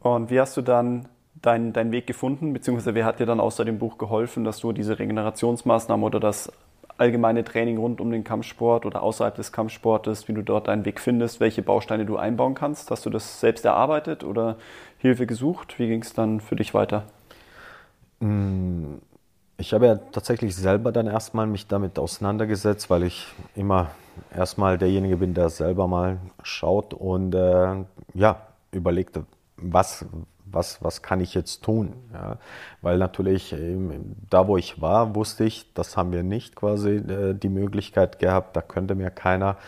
Und wie hast du dann deinen dein Weg gefunden, beziehungsweise wer hat dir dann außer dem Buch geholfen, dass du diese Regenerationsmaßnahmen oder das allgemeine Training rund um den Kampfsport oder außerhalb des Kampfsportes, wie du dort deinen Weg findest, welche Bausteine du einbauen kannst? Hast du das selbst erarbeitet oder Hilfe gesucht? Wie ging es dann für dich weiter? Ich habe ja tatsächlich selber dann erstmal mich damit auseinandergesetzt, weil ich immer erstmal derjenige bin, der selber mal schaut und äh, ja, überlegte, was, was, was kann ich jetzt tun? Ja, weil natürlich ähm, da, wo ich war, wusste ich, das haben wir nicht quasi äh, die Möglichkeit gehabt, da könnte mir keiner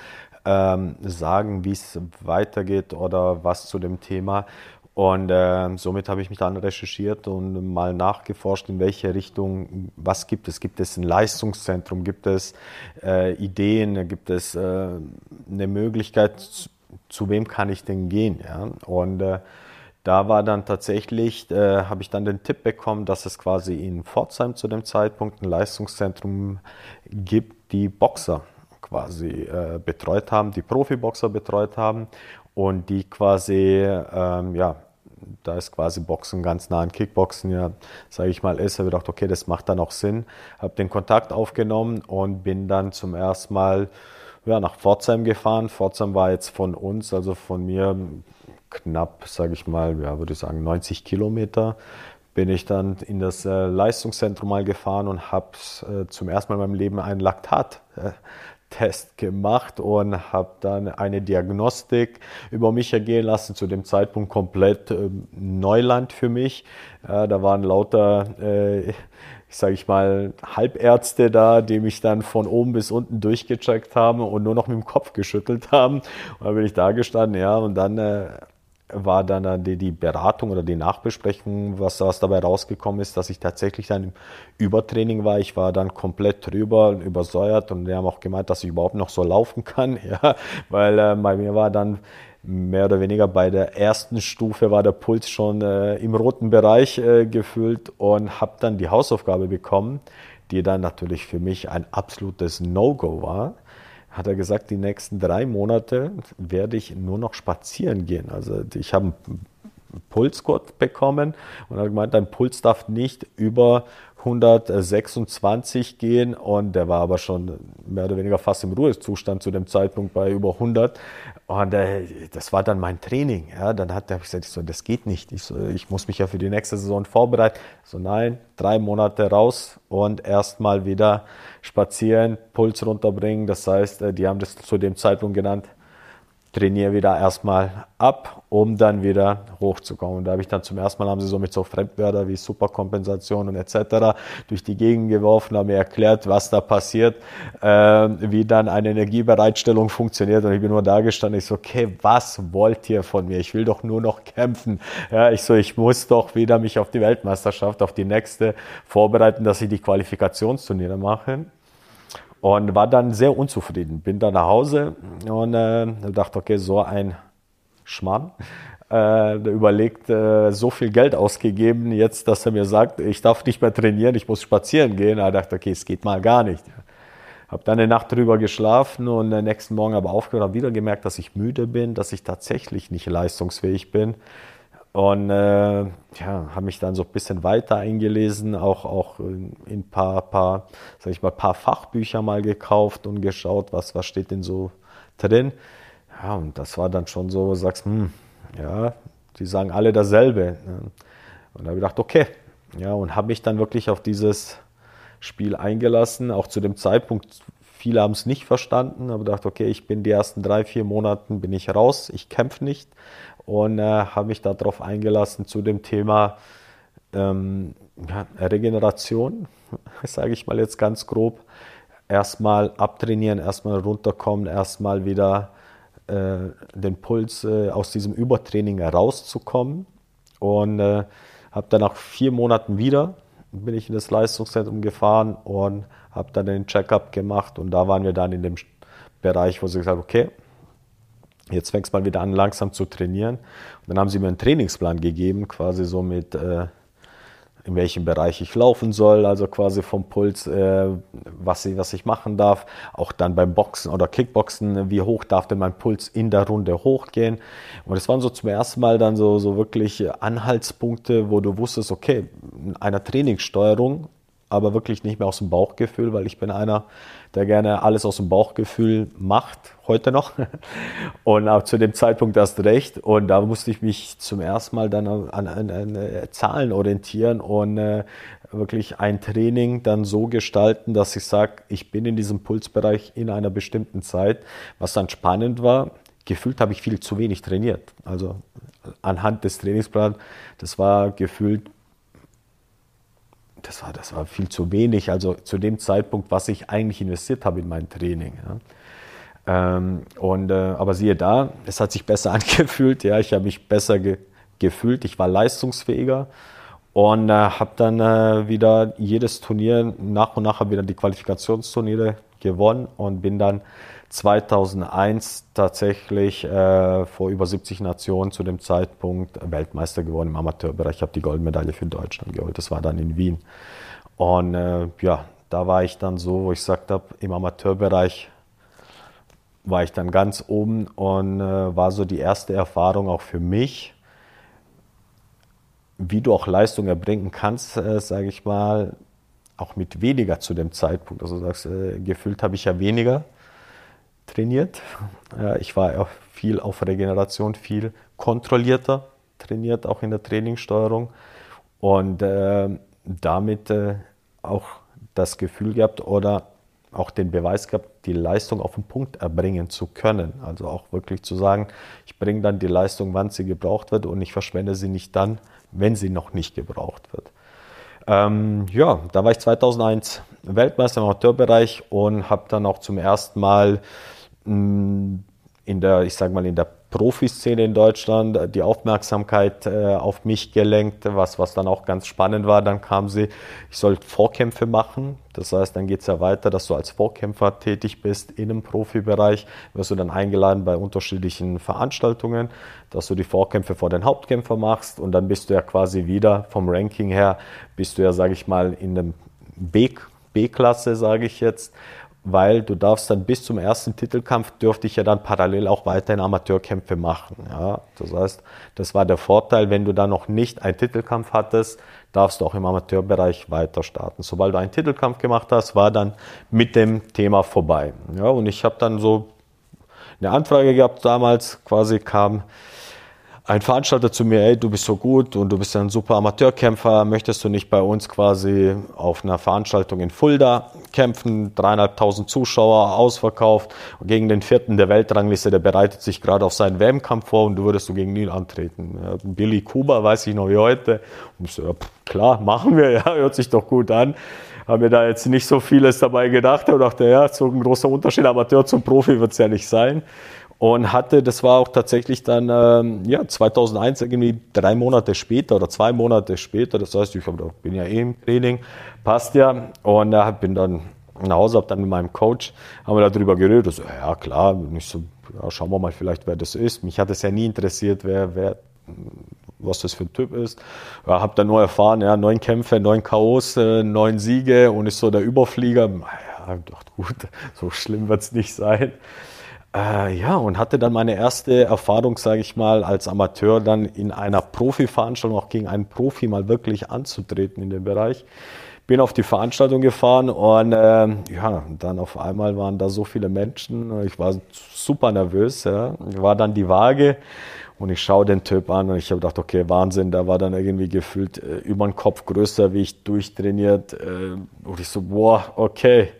ähm, sagen, wie es weitergeht oder was zu dem Thema. Und äh, somit habe ich mich dann recherchiert und mal nachgeforscht, in welche Richtung, was gibt es? Gibt es ein Leistungszentrum? Gibt es äh, Ideen? Gibt es äh, eine Möglichkeit, zu, zu, wem kann ich denn gehen? Ja? Und äh, da war dann tatsächlich, äh, habe ich dann den Tipp bekommen, dass es quasi in Pforzheim zu dem Zeitpunkt ein Leistungszentrum gibt, die Boxer quasi äh, betreut haben, die Profiboxer betreut haben und die quasi, ähm, ja, da ist quasi Boxen ganz nah an Kickboxen, ja, sage ich mal, ist, habe gedacht, okay, das macht dann auch Sinn, habe den Kontakt aufgenommen und bin dann zum ersten Mal ja, nach Pforzheim gefahren. Pforzheim war jetzt von uns, also von mir knapp, sage ich mal, ja, würde ich sagen 90 Kilometer, bin ich dann in das äh, Leistungszentrum mal gefahren und habe äh, zum ersten Mal in meinem Leben einen Laktat-Test gemacht und habe dann eine Diagnostik über mich ergehen lassen, zu dem Zeitpunkt komplett äh, Neuland für mich. da waren lauter äh, ich sage ich mal, Halbärzte da, die mich dann von oben bis unten durchgecheckt haben und nur noch mit dem Kopf geschüttelt haben. Und dann bin ich da gestanden, ja, und dann äh, war dann die, die Beratung oder die Nachbesprechung, was, was dabei rausgekommen ist, dass ich tatsächlich dann im Übertraining war. Ich war dann komplett drüber, übersäuert und die haben auch gemeint, dass ich überhaupt noch so laufen kann, ja, weil äh, bei mir war dann mehr oder weniger bei der ersten Stufe war der Puls schon äh, im roten Bereich äh, gefüllt und habe dann die Hausaufgabe bekommen, die dann natürlich für mich ein absolutes No-Go war hat er gesagt, die nächsten drei Monate werde ich nur noch spazieren gehen. Also ich habe einen Pulsgurt bekommen und er hat gemeint, dein Puls darf nicht über 126 gehen und der war aber schon mehr oder weniger fast im Ruhezustand zu dem Zeitpunkt bei über 100 und äh, das war dann mein Training. Ja, dann hat er gesagt, ich so, das geht nicht. Ich, so, ich muss mich ja für die nächste Saison vorbereiten. So nein, drei Monate raus und erstmal wieder spazieren, Puls runterbringen. Das heißt, äh, die haben das zu dem Zeitpunkt genannt, trainiere wieder erstmal ab, um dann wieder hochzukommen. Und da habe ich dann zum ersten Mal haben sie so mit so Fremdwörter wie Superkompensation und etc. durch die Gegend geworfen, haben mir erklärt, was da passiert, äh, wie dann eine Energiebereitstellung funktioniert. Und ich bin nur da gestanden, ich so, okay, was wollt ihr von mir? Ich will doch nur noch kämpfen. Ja, ich so, ich muss doch wieder mich auf die Weltmeisterschaft, auf die nächste vorbereiten, dass ich die Qualifikationsturniere mache und war dann sehr unzufrieden. Bin dann nach Hause und äh, dachte, okay, so ein Schmarrn. Äh, überlegt, äh, so viel Geld ausgegeben, jetzt, dass er mir sagt, ich darf nicht mehr trainieren, ich muss spazieren gehen. Da dachte, okay, es geht mal gar nicht. Habe dann eine Nacht drüber geschlafen und am nächsten Morgen aber aufgehört, habe wieder gemerkt, dass ich müde bin, dass ich tatsächlich nicht leistungsfähig bin. Und äh, ja, habe mich dann so ein bisschen weiter eingelesen, auch, auch in ein paar, paar, sag ich mal, paar Fachbücher mal gekauft und geschaut, was, was steht denn so drin. Ja, und das war dann schon so, wo du sagst, hm, ja, die sagen alle dasselbe. Und da habe ich gedacht, okay. Ja, und habe mich dann wirklich auf dieses Spiel eingelassen. Auch zu dem Zeitpunkt, viele haben es nicht verstanden, aber gedacht, okay, ich bin die ersten drei, vier Monaten bin ich raus, ich kämpfe nicht und äh, habe mich darauf eingelassen zu dem Thema ähm, ja, Regeneration, sage ich mal jetzt ganz grob. Erstmal abtrainieren, erstmal runterkommen, erstmal wieder äh, den Puls äh, aus diesem Übertraining herauszukommen. Und äh, habe dann nach vier Monaten wieder, bin ich in das Leistungszentrum gefahren und habe dann den Checkup gemacht. Und da waren wir dann in dem Bereich, wo sie gesagt haben, okay, Jetzt fängst mal wieder an, langsam zu trainieren. Und dann haben sie mir einen Trainingsplan gegeben, quasi so mit, äh, in welchem Bereich ich laufen soll, also quasi vom Puls, äh, was, ich, was ich machen darf. Auch dann beim Boxen oder Kickboxen, wie hoch darf denn mein Puls in der Runde hochgehen. Und es waren so zum ersten Mal dann so, so wirklich Anhaltspunkte, wo du wusstest, okay, in einer Trainingssteuerung, aber wirklich nicht mehr aus dem Bauchgefühl, weil ich bin einer, der gerne alles aus dem Bauchgefühl macht, heute noch. Und auch zu dem Zeitpunkt erst recht. Und da musste ich mich zum ersten Mal dann an, an, an äh, Zahlen orientieren und äh, wirklich ein Training dann so gestalten, dass ich sage, ich bin in diesem Pulsbereich in einer bestimmten Zeit. Was dann spannend war, gefühlt habe ich viel zu wenig trainiert. Also anhand des Trainingsplans, das war gefühlt das war, das war viel zu wenig, also zu dem Zeitpunkt, was ich eigentlich investiert habe in mein Training. Ja. Ähm, und, äh, aber siehe da, es hat sich besser angefühlt, ja, ich habe mich besser ge gefühlt, ich war leistungsfähiger und äh, habe dann äh, wieder jedes Turnier, nach und nach wieder die Qualifikationsturniere gewonnen und bin dann 2001 tatsächlich äh, vor über 70 Nationen zu dem Zeitpunkt Weltmeister geworden im Amateurbereich. Ich habe die Goldmedaille für Deutschland geholt. Das war dann in Wien. Und äh, ja, da war ich dann so, wo ich gesagt habe, im Amateurbereich war ich dann ganz oben und äh, war so die erste Erfahrung auch für mich, wie du auch Leistung erbringen kannst, äh, sage ich mal, auch mit weniger zu dem Zeitpunkt. Also sagst, äh, gefühlt habe ich ja weniger trainiert. Ich war auch viel auf Regeneration, viel kontrollierter trainiert, auch in der Trainingssteuerung. Und äh, damit äh, auch das Gefühl gehabt oder auch den Beweis gehabt, die Leistung auf den Punkt erbringen zu können. Also auch wirklich zu sagen, ich bringe dann die Leistung, wann sie gebraucht wird und ich verschwende sie nicht dann, wenn sie noch nicht gebraucht wird. Ähm, ja, da war ich 2001 Weltmeister im Amateurbereich und habe dann auch zum ersten Mal in der, ich sag mal, in der Profiszene in Deutschland die Aufmerksamkeit äh, auf mich gelenkt, was, was dann auch ganz spannend war. Dann kam sie, ich sollte Vorkämpfe machen. Das heißt, dann geht es ja weiter, dass du als Vorkämpfer tätig bist in einem Profibereich. Wirst du dann eingeladen bei unterschiedlichen Veranstaltungen, dass du die Vorkämpfe vor den Hauptkämpfer machst und dann bist du ja quasi wieder vom Ranking her, bist du ja, sage ich mal, in einem B-Klasse, sage ich jetzt weil du darfst dann bis zum ersten Titelkampf dürfte ich ja dann parallel auch weiterhin Amateurkämpfe machen. Ja, das heißt, das war der Vorteil, wenn du da noch nicht einen Titelkampf hattest, darfst du auch im Amateurbereich weiter starten. Sobald du einen Titelkampf gemacht hast, war dann mit dem Thema vorbei. Ja, und ich habe dann so eine Anfrage gehabt damals, quasi kam ein Veranstalter zu mir, ey, du bist so gut und du bist ein super Amateurkämpfer, möchtest du nicht bei uns quasi auf einer Veranstaltung in Fulda kämpfen, dreieinhalbtausend Zuschauer, ausverkauft, gegen den vierten der Weltrangliste, der bereitet sich gerade auf seinen WM-Kampf vor und du würdest du gegen ihn antreten. Billy Kuba, weiß ich noch wie heute. Und so, ja, klar, machen wir, ja, hört sich doch gut an. Haben mir da jetzt nicht so vieles dabei gedacht und dachte, ja, so ein großer Unterschied, Amateur zum Profi wird es ja nicht sein und hatte, das war auch tatsächlich dann, ähm, ja, 2001, irgendwie drei Monate später oder zwei Monate später, das heißt, ich hab, bin ja eh im Training, passt ja, und äh, bin dann nach Hause, habe dann mit meinem Coach, haben wir darüber geredet, so, ja klar, und ich so, ja, schauen wir mal vielleicht, wer das ist. Mich hat es ja nie interessiert, wer, wer, was das für ein Typ ist. Ja, habe dann nur erfahren, ja, neun Kämpfe, neun K.O.s, äh, neun Siege und ist so der Überflieger. Ja, dachte, gut, so schlimm wird es nicht sein. Äh, ja, und hatte dann meine erste Erfahrung, sage ich mal, als Amateur dann in einer Profi-Veranstaltung auch gegen einen Profi mal wirklich anzutreten in dem Bereich. Bin auf die Veranstaltung gefahren und äh, ja, dann auf einmal waren da so viele Menschen. Ich war super nervös. Ja. War dann die Waage und ich schaue den Typ an und ich habe gedacht, okay, Wahnsinn, der war dann irgendwie gefühlt äh, über den Kopf größer, wie ich durchtrainiert. Äh, und ich so, boah, okay.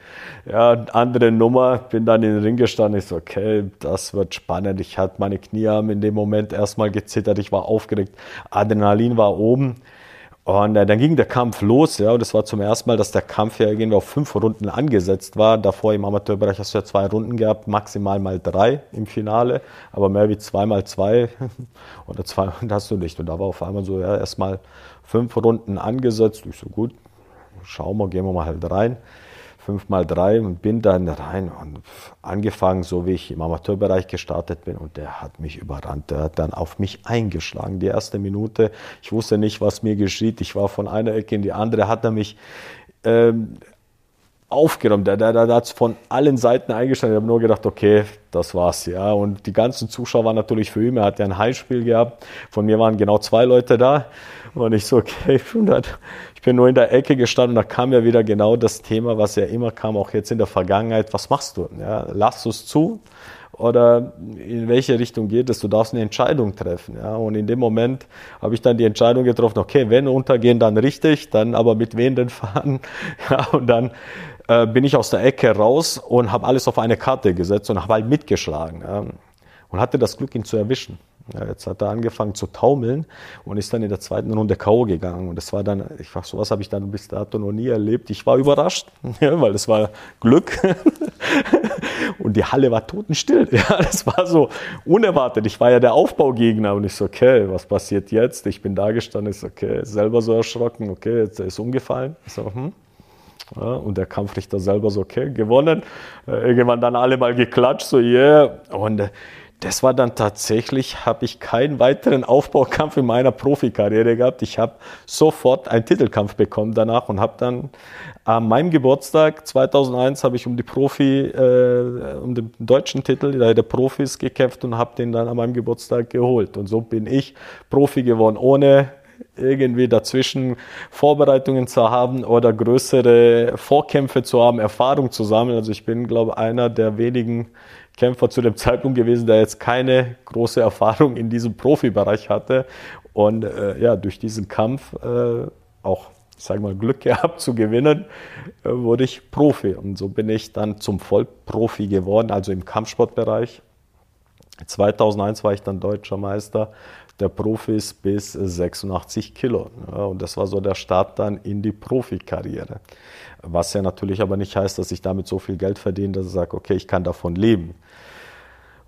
Ja, andere Nummer, bin dann in den Ring gestanden. Ich so, okay, das wird spannend. Ich hatte meine Knie haben in dem Moment erstmal gezittert, ich war aufgeregt. Adrenalin war oben. Und äh, dann ging der Kampf los, ja, und es war zum ersten Mal, dass der Kampf ja irgendwie auf fünf Runden angesetzt war. Davor im Amateurbereich hast du ja zwei Runden gehabt, maximal mal drei im Finale, aber mehr wie zwei mal zwei oder zwei hast du nicht. Und da war auf einmal so, ja, erstmal fünf Runden angesetzt. Ich so, gut, schauen wir, gehen wir mal halt rein. 5 mal 3 und bin dann rein und angefangen, so wie ich im Amateurbereich gestartet bin und der hat mich überrannt. Der hat dann auf mich eingeschlagen. Die erste Minute, ich wusste nicht, was mir geschieht. Ich war von einer Ecke in die andere, hat er mich ähm, aufgenommen. Der, der, der hat von allen Seiten eingeschlagen. Ich habe nur gedacht, okay, das war's, ja. Und die ganzen Zuschauer waren natürlich für ihn. Er hat ja ein Heimspiel gehabt. Von mir waren genau zwei Leute da. Und ich so, okay, ich bin nur in der Ecke gestanden und da kam ja wieder genau das Thema, was ja immer kam, auch jetzt in der Vergangenheit. Was machst du? Ja, lass es zu? Oder in welche Richtung geht es? Du darfst eine Entscheidung treffen. Ja? Und in dem Moment habe ich dann die Entscheidung getroffen, okay, wenn untergehen, dann richtig, dann aber mit wem denn fahren? Ja, und dann äh, bin ich aus der Ecke raus und habe alles auf eine Karte gesetzt und habe halt mitgeschlagen. Und hatte das Glück, ihn zu erwischen. Jetzt hat er angefangen zu taumeln und ist dann in der zweiten Runde K.O. gegangen. Und das war dann, ich war, sowas habe ich dann bis dato noch nie erlebt. Ich war überrascht, ja, weil das war Glück. und die Halle war totenstill. Ja, das war so unerwartet. Ich war ja der Aufbaugegner und ich so, okay, was passiert jetzt? Ich bin da gestanden, ist okay, selber so erschrocken, okay, jetzt ist umgefallen. Ich so, hm. Ja, und der Kampfrichter selber so, okay, gewonnen. Äh, irgendwann dann alle mal geklatscht, so, yeah. Und äh, das war dann tatsächlich, habe ich keinen weiteren Aufbaukampf in meiner Profikarriere gehabt. Ich habe sofort einen Titelkampf bekommen danach und habe dann an meinem Geburtstag 2001 habe ich um die Profi, äh, um den deutschen Titel der, Profis gekämpft und habe den dann an meinem Geburtstag geholt. Und so bin ich Profi geworden, ohne irgendwie dazwischen Vorbereitungen zu haben oder größere Vorkämpfe zu haben, Erfahrung zu sammeln. Also ich bin, glaube ich, einer der wenigen Kämpfer zu dem Zeitpunkt gewesen, der jetzt keine große Erfahrung in diesem Profibereich hatte. Und äh, ja, durch diesen Kampf äh, auch, ich sage mal, Glück gehabt zu gewinnen, äh, wurde ich Profi. Und so bin ich dann zum Vollprofi geworden, also im Kampfsportbereich. 2001 war ich dann deutscher Meister der Profis bis 86 Kilo. Und das war so der Start dann in die Profikarriere. Was ja natürlich aber nicht heißt, dass ich damit so viel Geld verdiene, dass ich sage, okay, ich kann davon leben.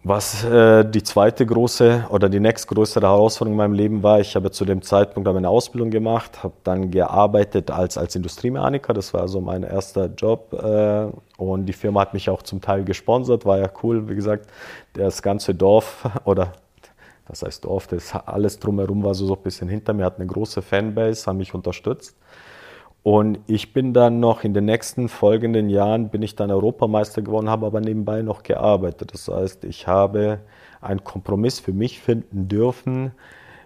Was äh, die zweite große oder die nächstgrößere Herausforderung in meinem Leben war, ich habe zu dem Zeitpunkt eine Ausbildung gemacht, habe dann gearbeitet als, als Industriemechaniker, das war so mein erster Job äh, und die Firma hat mich auch zum Teil gesponsert, war ja cool, wie gesagt, das ganze Dorf oder das heißt Dorf, das alles drumherum war so, so ein bisschen hinter mir, hat eine große Fanbase, haben mich unterstützt. Und ich bin dann noch in den nächsten folgenden Jahren bin ich dann Europameister geworden, habe aber nebenbei noch gearbeitet. Das heißt, ich habe einen Kompromiss für mich finden dürfen.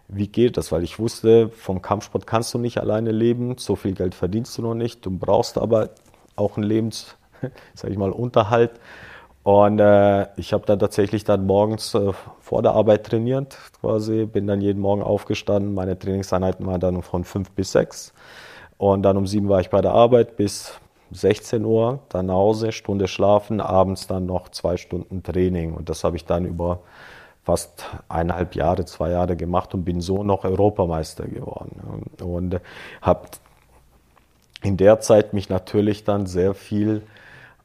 Wie geht das? Weil ich wusste, vom Kampfsport kannst du nicht alleine leben, so viel Geld verdienst du noch nicht. Du brauchst aber auch einen Lebens, sag ich mal, Unterhalt. Und äh, ich habe dann tatsächlich dann morgens äh, vor der Arbeit trainiert, quasi, bin dann jeden Morgen aufgestanden. Meine Trainingseinheiten waren dann von fünf bis sechs. Und dann um sieben war ich bei der Arbeit bis 16 Uhr, dann nach Hause, Stunde schlafen, abends dann noch zwei Stunden Training. Und das habe ich dann über fast eineinhalb Jahre, zwei Jahre gemacht und bin so noch Europameister geworden. Und habe in der Zeit mich natürlich dann sehr viel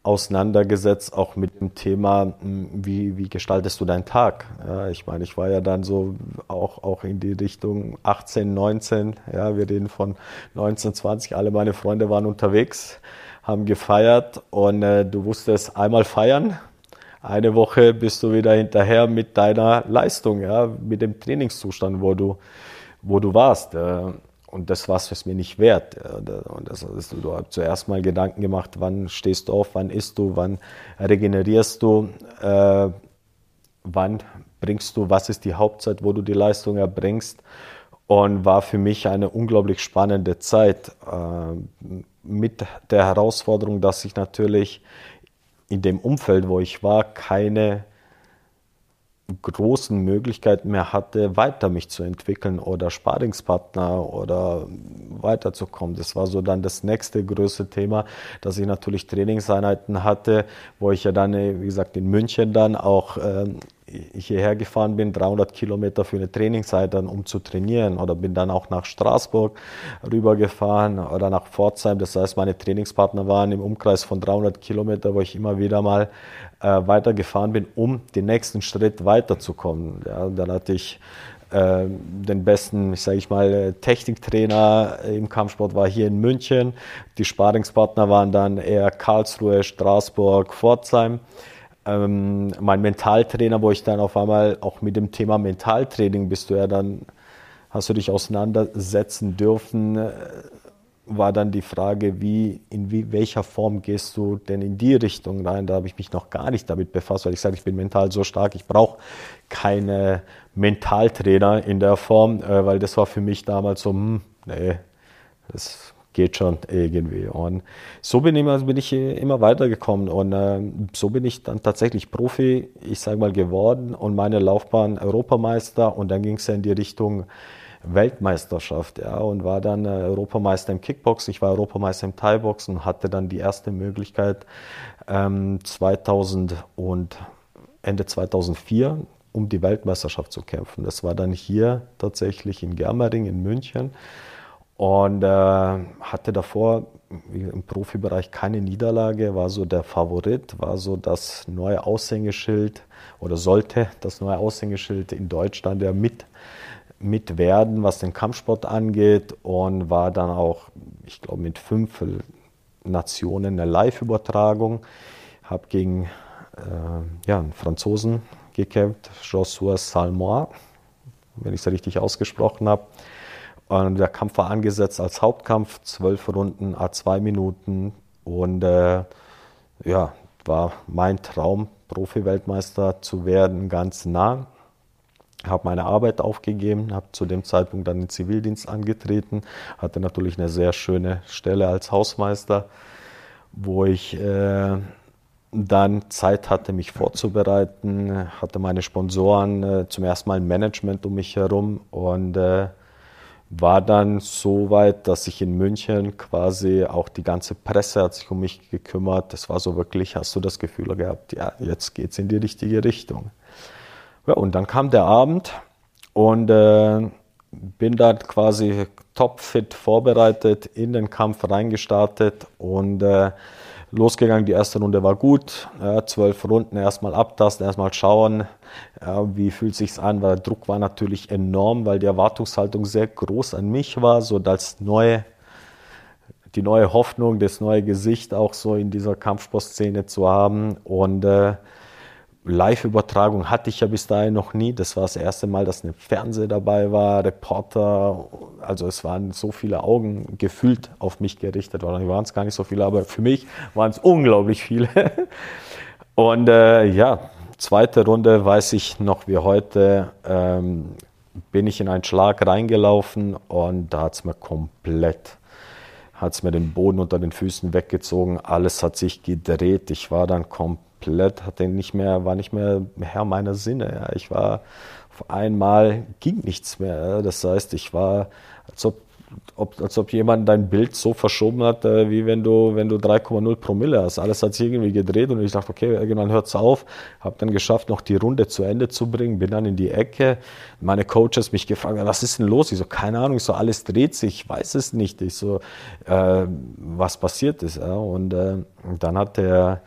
auseinandergesetzt, auch mit dem Thema, wie, wie gestaltest du deinen Tag? Ja, ich meine, ich war ja dann so auch, auch in die Richtung 18, 19, ja, wir reden von 19, 20, alle meine Freunde waren unterwegs, haben gefeiert und äh, du wusstest einmal feiern, eine Woche bist du wieder hinterher mit deiner Leistung, ja, mit dem Trainingszustand, wo du, wo du warst. Äh, und das war es mir nicht wert. Und das ist, du hast zuerst mal Gedanken gemacht, wann stehst du auf, wann isst du, wann regenerierst du, äh, wann bringst du, was ist die Hauptzeit, wo du die Leistung erbringst. Und war für mich eine unglaublich spannende Zeit äh, mit der Herausforderung, dass ich natürlich in dem Umfeld, wo ich war, keine großen Möglichkeiten mehr hatte, weiter mich zu entwickeln oder Sparingspartner oder weiterzukommen. Das war so dann das nächste größte Thema, dass ich natürlich Trainingseinheiten hatte, wo ich ja dann, wie gesagt, in München dann auch äh, hierher gefahren bin, 300 Kilometer für eine Trainingszeit dann, um zu trainieren oder bin dann auch nach Straßburg rübergefahren oder nach Pforzheim. Das heißt, meine Trainingspartner waren im Umkreis von 300 Kilometer, wo ich immer wieder mal äh, weitergefahren bin, um den nächsten Schritt weiterzukommen. Ja, dann hatte ich äh, den besten, ich sage ich mal, Techniktrainer im Kampfsport war hier in München. Die Sparingspartner waren dann eher Karlsruhe, Straßburg, Pforzheim. Ähm, mein Mentaltrainer, wo ich dann auf einmal auch mit dem Thema Mentaltraining bist du ja dann, hast du dich auseinandersetzen dürfen, äh, war dann die Frage, wie, in wie, welcher Form gehst du denn in die Richtung rein? Da habe ich mich noch gar nicht damit befasst, weil ich sage, ich bin mental so stark, ich brauche keine Mentaltrainer in der Form, äh, weil das war für mich damals so, hm, nee, das geht schon irgendwie. Und so bin, immer, bin ich immer weitergekommen. Und äh, so bin ich dann tatsächlich Profi, ich sage mal, geworden und meine Laufbahn Europameister. Und dann ging es ja in die Richtung Weltmeisterschaft ja, und war dann äh, Europameister im Kickboxen, ich war Europameister im Thai-Boxen und hatte dann die erste Möglichkeit ähm, 2000 und Ende 2004 um die Weltmeisterschaft zu kämpfen. Das war dann hier tatsächlich in Germering in München und äh, hatte davor im Profibereich keine Niederlage, war so der Favorit, war so das neue Aushängeschild oder sollte das neue Aushängeschild in Deutschland ja mit mit werden, was den Kampfsport angeht und war dann auch, ich glaube, mit fünf Nationen eine Live-Übertragung. Habe gegen äh, ja, einen Franzosen gekämpft, Joshua Salmois, wenn ich es richtig ausgesprochen habe. Und der Kampf war angesetzt als Hauptkampf, zwölf Runden, a zwei Minuten. Und äh, ja, war mein Traum, Profi-Weltmeister zu werden, ganz nah. Habe meine Arbeit aufgegeben, habe zu dem Zeitpunkt dann den Zivildienst angetreten, hatte natürlich eine sehr schöne Stelle als Hausmeister, wo ich äh, dann Zeit hatte, mich vorzubereiten, hatte meine Sponsoren äh, zum ersten Mal ein Management um mich herum. Und äh, war dann so weit, dass ich in München quasi auch die ganze Presse hat sich um mich gekümmert. Das war so wirklich, hast du das Gefühl gehabt, ja, jetzt geht es in die richtige Richtung. Ja, und dann kam der Abend und äh, bin dann quasi topfit vorbereitet, in den Kampf reingestartet und äh, losgegangen. Die erste Runde war gut. Ja, zwölf Runden erstmal abtasten, erstmal schauen, ja, wie fühlt sich's an, weil der Druck war natürlich enorm, weil die Erwartungshaltung sehr groß an mich war, so als neue die neue Hoffnung, das neue Gesicht auch so in dieser Kampfsportszene zu haben und äh, Live-Übertragung hatte ich ja bis dahin noch nie. Das war das erste Mal, dass ein Fernseher dabei war, Reporter. Also es waren so viele Augen gefühlt auf mich gerichtet. Wahrscheinlich waren es gar nicht so viele, aber für mich waren es unglaublich viele. Und äh, ja, zweite Runde weiß ich noch wie heute, ähm, bin ich in einen Schlag reingelaufen und da hat es mir komplett hat es mir den Boden unter den Füßen weggezogen, alles hat sich gedreht, ich war dann komplett komplett, hatte nicht mehr, war nicht mehr Herr meiner Sinne. Ja. Ich war auf einmal ging nichts mehr. Das heißt, ich war, als ob, ob, als ob jemand dein Bild so verschoben hat, äh, wie wenn du, wenn du 3,0 Promille hast. Alles hat sich irgendwie gedreht und ich dachte, okay, irgendwann hört es auf. Habe dann geschafft, noch die Runde zu Ende zu bringen, bin dann in die Ecke. Meine Coaches mich gefragt, was ist denn los? Ich so, keine Ahnung, ich so, alles dreht sich, ich weiß es nicht. Ich so, äh, was passiert ist. Ja. Und äh, dann hat der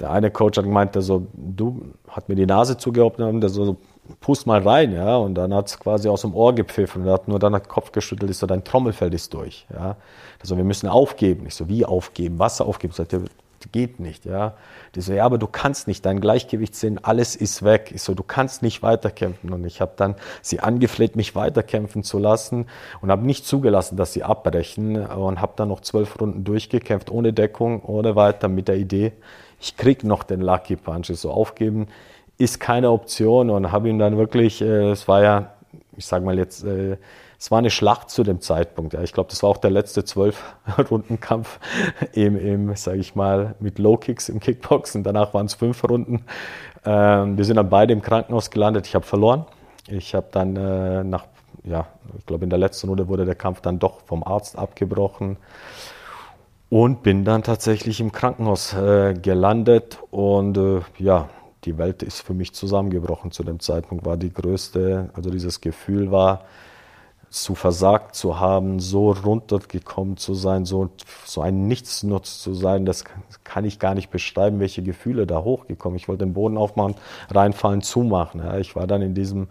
der eine Coach hat gemeint, der so, du, hat mir die Nase zugehalten, der so, pust mal rein, ja, und dann hat es quasi aus dem Ohr gepfiffen und er hat nur dann den Kopf geschüttelt, ist so, dein Trommelfell ist durch, ja. Also wir müssen aufgeben. Ich so, wie aufgeben? Wasser aufgeben? Ich so, geht nicht, ja. Die so, ja, aber du kannst nicht, dein Gleichgewichtssinn, alles ist weg. Ich so, du kannst nicht weiterkämpfen. Und ich habe dann sie angefleht, mich weiterkämpfen zu lassen und habe nicht zugelassen, dass sie abbrechen und habe dann noch zwölf Runden durchgekämpft, ohne Deckung, ohne weiter, mit der Idee, ich krieg noch den Lucky Punch. So aufgeben ist keine Option und habe ihm dann wirklich, äh, es war ja, ich sage mal jetzt, äh, es war eine Schlacht zu dem Zeitpunkt. Ja. Ich glaube, das war auch der letzte zwölf-Runden-Kampf im, im sage ich mal, mit Low-Kicks im Kickboxen. Danach waren es fünf Runden. Ähm, wir sind dann beide im Krankenhaus gelandet. Ich habe verloren. Ich habe dann äh, nach, ja, ich glaube, in der letzten Runde wurde der Kampf dann doch vom Arzt abgebrochen. Und bin dann tatsächlich im Krankenhaus äh, gelandet und äh, ja, die Welt ist für mich zusammengebrochen zu dem Zeitpunkt, war die größte, also dieses Gefühl war, zu versagt zu haben, so runtergekommen zu sein, so, so ein Nichtsnutz zu sein, das kann ich gar nicht beschreiben, welche Gefühle da hochgekommen. Ich wollte den Boden aufmachen, reinfallen, zumachen. Ja. Ich war dann in diesem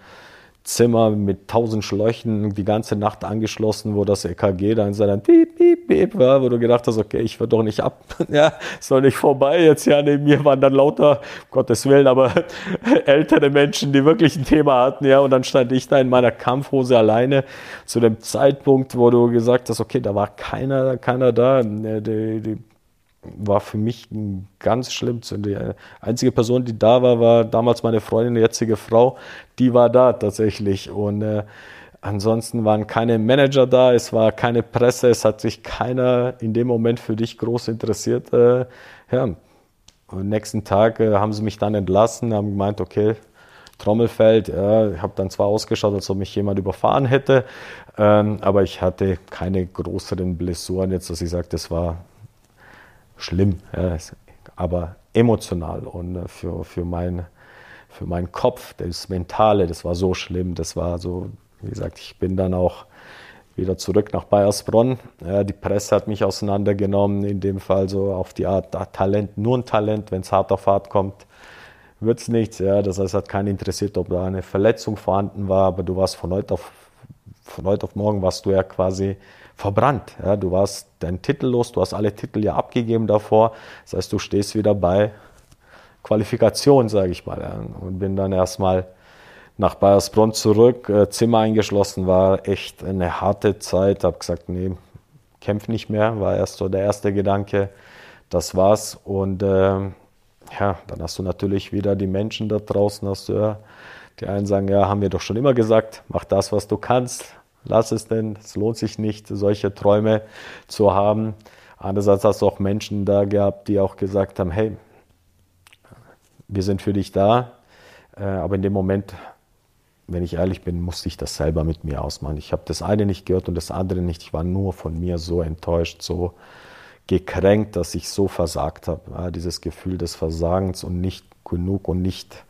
Zimmer mit tausend Schläuchen die ganze Nacht angeschlossen, wo das EKG dann dann piep, piep, piep war, wo du gedacht hast, okay, ich würde doch nicht ab, ja, doch nicht vorbei. Jetzt ja, neben mir waren dann lauter, um Gottes Willen, aber ältere Menschen, die wirklich ein Thema hatten, ja, und dann stand ich da in meiner Kampfhose alleine zu dem Zeitpunkt, wo du gesagt hast, okay, da war keiner, keiner da, die, die war für mich ganz schlimm. Die einzige Person, die da war, war damals meine Freundin, die jetzige Frau. Die war da tatsächlich. Und äh, ansonsten waren keine Manager da, es war keine Presse, es hat sich keiner in dem Moment für dich groß interessiert. Äh, ja. Am nächsten Tag äh, haben sie mich dann entlassen, haben gemeint, okay, Trommelfeld. Ja, ich habe dann zwar ausgeschaut, als ob mich jemand überfahren hätte, ähm, aber ich hatte keine größeren Blessuren jetzt, dass ich sage, das war schlimm, ja, aber emotional und äh, für, für, mein, für meinen Kopf, das Mentale, das war so schlimm, das war so, wie gesagt, ich bin dann auch wieder zurück nach Bayersbronn. Ja, die Presse hat mich auseinandergenommen, in dem Fall so auf die Art Talent, nur ein Talent, wenn es hart auf hart kommt, wird es nichts. Ja, das heißt, hat keinen interessiert, ob da eine Verletzung vorhanden war, aber du warst von heute auf, von heute auf morgen warst du ja quasi verbrannt. Ja, du warst deinen Titel los, du hast alle Titel ja abgegeben davor. Das heißt, du stehst wieder bei Qualifikation, sage ich mal. Ja, und bin dann erstmal nach Bayersbronn zurück, äh, Zimmer eingeschlossen, war echt eine harte Zeit. Habe gesagt, nee, kämpf nicht mehr, war erst so der erste Gedanke. Das war's. Und äh, ja, dann hast du natürlich wieder die Menschen da draußen, hast du ja, die einen sagen, ja, haben wir doch schon immer gesagt, mach das, was du kannst, lass es denn, es lohnt sich nicht, solche Träume zu haben. Andererseits hast du auch Menschen da gehabt, die auch gesagt haben, hey, wir sind für dich da, äh, aber in dem Moment, wenn ich ehrlich bin, musste ich das selber mit mir ausmachen. Ich habe das eine nicht gehört und das andere nicht. Ich war nur von mir so enttäuscht, so gekränkt, dass ich so versagt habe. dieses Gefühl des Versagens und nicht genug und nicht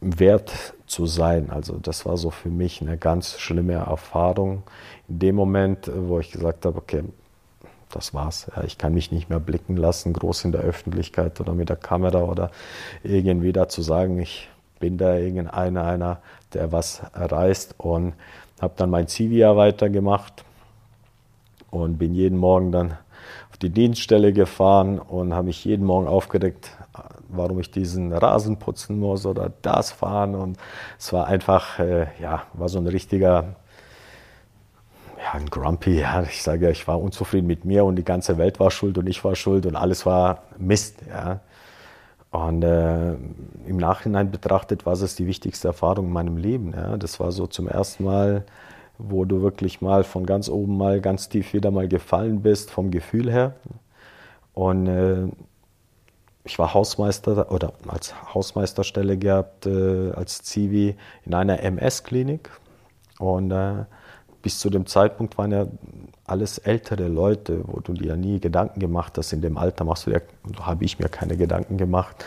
wert zu sein. Also das war so für mich eine ganz schlimme Erfahrung. In dem Moment, wo ich gesagt habe, okay, das war's. Ich kann mich nicht mehr blicken lassen, groß in der Öffentlichkeit oder mit der Kamera oder irgendwie da zu sagen, ich bin da irgendeiner, einer, der was reißt und habe dann mein Zivia weitergemacht und bin jeden Morgen dann auf die Dienststelle gefahren und habe mich jeden Morgen aufgeregt, warum ich diesen Rasen putzen muss oder das fahren. Und es war einfach, äh, ja, war so ein richtiger, ja, ein Grumpy. Ja, ich sage, ich war unzufrieden mit mir und die ganze Welt war schuld und ich war schuld und alles war Mist. Ja. Und äh, im Nachhinein betrachtet war es die wichtigste Erfahrung in meinem Leben. Ja. Das war so zum ersten Mal, wo du wirklich mal von ganz oben mal ganz tief wieder mal gefallen bist, vom Gefühl her. Und äh, ich war Hausmeister oder als Hausmeisterstelle gehabt, äh, als Zivi in einer MS-Klinik. Und äh, bis zu dem Zeitpunkt waren ja alles ältere Leute, wo du dir nie Gedanken gemacht hast. In dem Alter machst du dir, habe ich mir keine Gedanken gemacht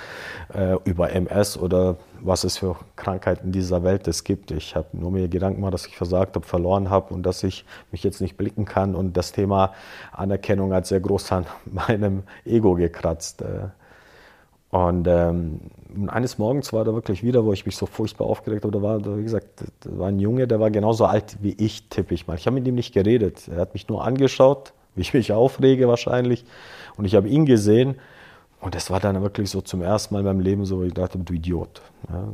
äh, über MS oder was es für Krankheiten dieser Welt es gibt. Ich habe nur mir Gedanken gemacht, dass ich versagt habe, verloren habe und dass ich mich jetzt nicht blicken kann und das Thema Anerkennung hat sehr groß an meinem Ego gekratzt. Äh, und ähm, eines Morgens war da wirklich wieder, wo ich mich so furchtbar aufgeregt habe. Da war, wie gesagt, da war ein Junge, der war genauso alt wie ich, tippe ich mal. Ich habe mit ihm nicht geredet. Er hat mich nur angeschaut, wie ich mich aufrege wahrscheinlich. Und ich habe ihn gesehen. Und das war dann wirklich so zum ersten Mal in meinem Leben so, ich dachte, du Idiot. Ja.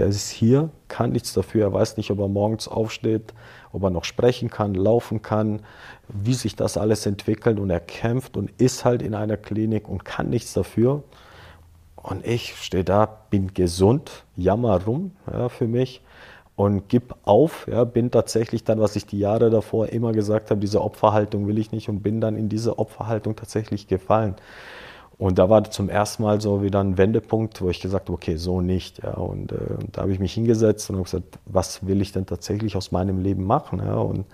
Der ist hier, kann nichts dafür. Er weiß nicht, ob er morgens aufsteht, ob er noch sprechen kann, laufen kann, wie sich das alles entwickelt und er kämpft und ist halt in einer Klinik und kann nichts dafür. Und ich stehe da, bin gesund, jammer rum ja, für mich und gib auf. Ja, bin tatsächlich dann, was ich die Jahre davor immer gesagt habe, diese Opferhaltung will ich nicht und bin dann in diese Opferhaltung tatsächlich gefallen. Und da war zum ersten Mal so wieder ein Wendepunkt, wo ich gesagt habe, okay, so nicht. Ja. Und äh, da habe ich mich hingesetzt und habe gesagt, was will ich denn tatsächlich aus meinem Leben machen? Ja. Und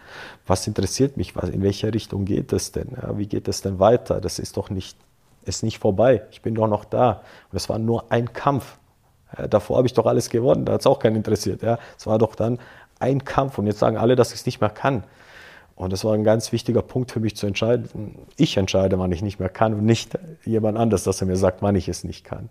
was interessiert mich? Was, in welche Richtung geht es denn? Ja. Wie geht es denn weiter? Das ist doch nicht, ist nicht vorbei. Ich bin doch noch da. Und es war nur ein Kampf. Ja, davor habe ich doch alles gewonnen. Da hat es auch keinen interessiert. Es war doch dann ein Kampf. Und jetzt sagen alle, dass ich es nicht mehr kann. Und das war ein ganz wichtiger Punkt für mich zu entscheiden. Ich entscheide, wann ich nicht mehr kann und nicht jemand anders, dass er mir sagt, wann ich es nicht kann.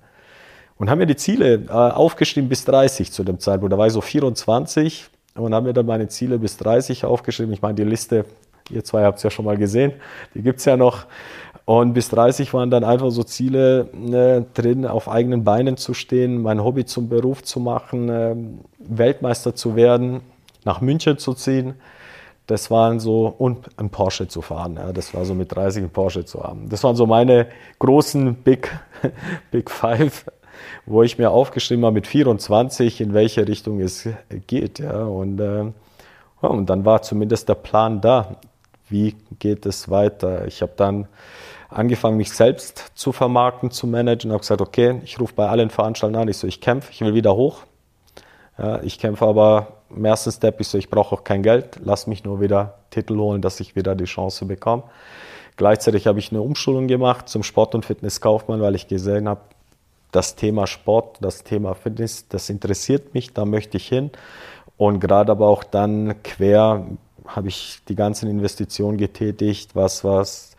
und haben mir die Ziele äh, aufgeschrieben bis 30 zu dem Zeitpunkt. Da war ich so 24 und haben mir dann meine Ziele bis 30 aufgeschrieben. Ich meine, die Liste, ihr zwei habt es ja schon mal gesehen, die gibt es ja noch. Und bis 30 waren dann einfach so Ziele äh, drin, auf eigenen Beinen zu stehen, mein Hobby zum Beruf zu machen, äh, Weltmeister zu werden, nach München zu ziehen. Das waren so, und ein Porsche zu fahren. Ja, das war so mit 30 ein Porsche zu haben. Das waren so meine großen Big, Big Five, wo ich mir aufgeschrieben habe mit 24, in welche Richtung es geht. Ja, und, äh, ja, und dann war zumindest der Plan da. Wie geht es weiter? Ich habe dann angefangen, mich selbst zu vermarkten, zu managen, habe gesagt, okay, ich rufe bei allen Veranstaltern an, ich so, ich kämpfe, ich will wieder hoch. Ja, ich kämpfe aber im ersten Step, ich so, ich brauche auch kein Geld, lass mich nur wieder Titel holen, dass ich wieder die Chance bekomme. Gleichzeitig habe ich eine Umschulung gemacht zum Sport- und Fitnesskaufmann, weil ich gesehen habe, das Thema Sport, das Thema Fitness, das interessiert mich, da möchte ich hin. Und gerade aber auch dann quer habe ich die ganzen Investitionen getätigt, was, was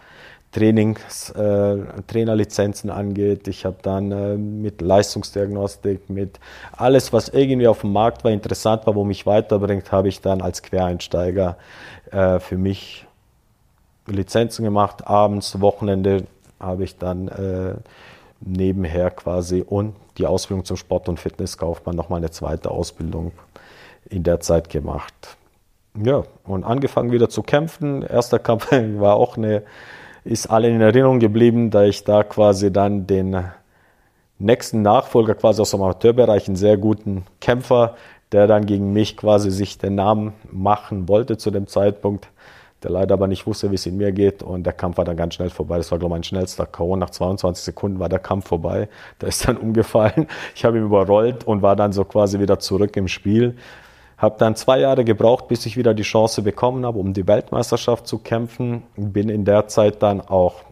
Trainings, äh, Trainerlizenzen angeht. Ich habe dann äh, mit Leistungsdiagnostik, mit alles, was irgendwie auf dem Markt war, interessant war, wo mich weiterbringt, habe ich dann als Quereinsteiger äh, für mich Lizenzen gemacht. Abends, Wochenende habe ich dann äh, nebenher quasi und die Ausbildung zum Sport- und Fitnesskaufmann nochmal eine zweite Ausbildung in der Zeit gemacht. Ja, und angefangen wieder zu kämpfen. Erster Kampf war auch eine ist allen in Erinnerung geblieben, da ich da quasi dann den nächsten Nachfolger quasi aus dem Amateurbereich, einen sehr guten Kämpfer, der dann gegen mich quasi sich den Namen machen wollte zu dem Zeitpunkt, der leider aber nicht wusste, wie es in mir geht und der Kampf war dann ganz schnell vorbei. Das war, glaube ich, mein schnellster K.O. Nach 22 Sekunden war der Kampf vorbei. Der ist dann umgefallen. Ich habe ihn überrollt und war dann so quasi wieder zurück im Spiel. Habe dann zwei Jahre gebraucht, bis ich wieder die Chance bekommen habe, um die Weltmeisterschaft zu kämpfen. Bin in der Zeit dann auch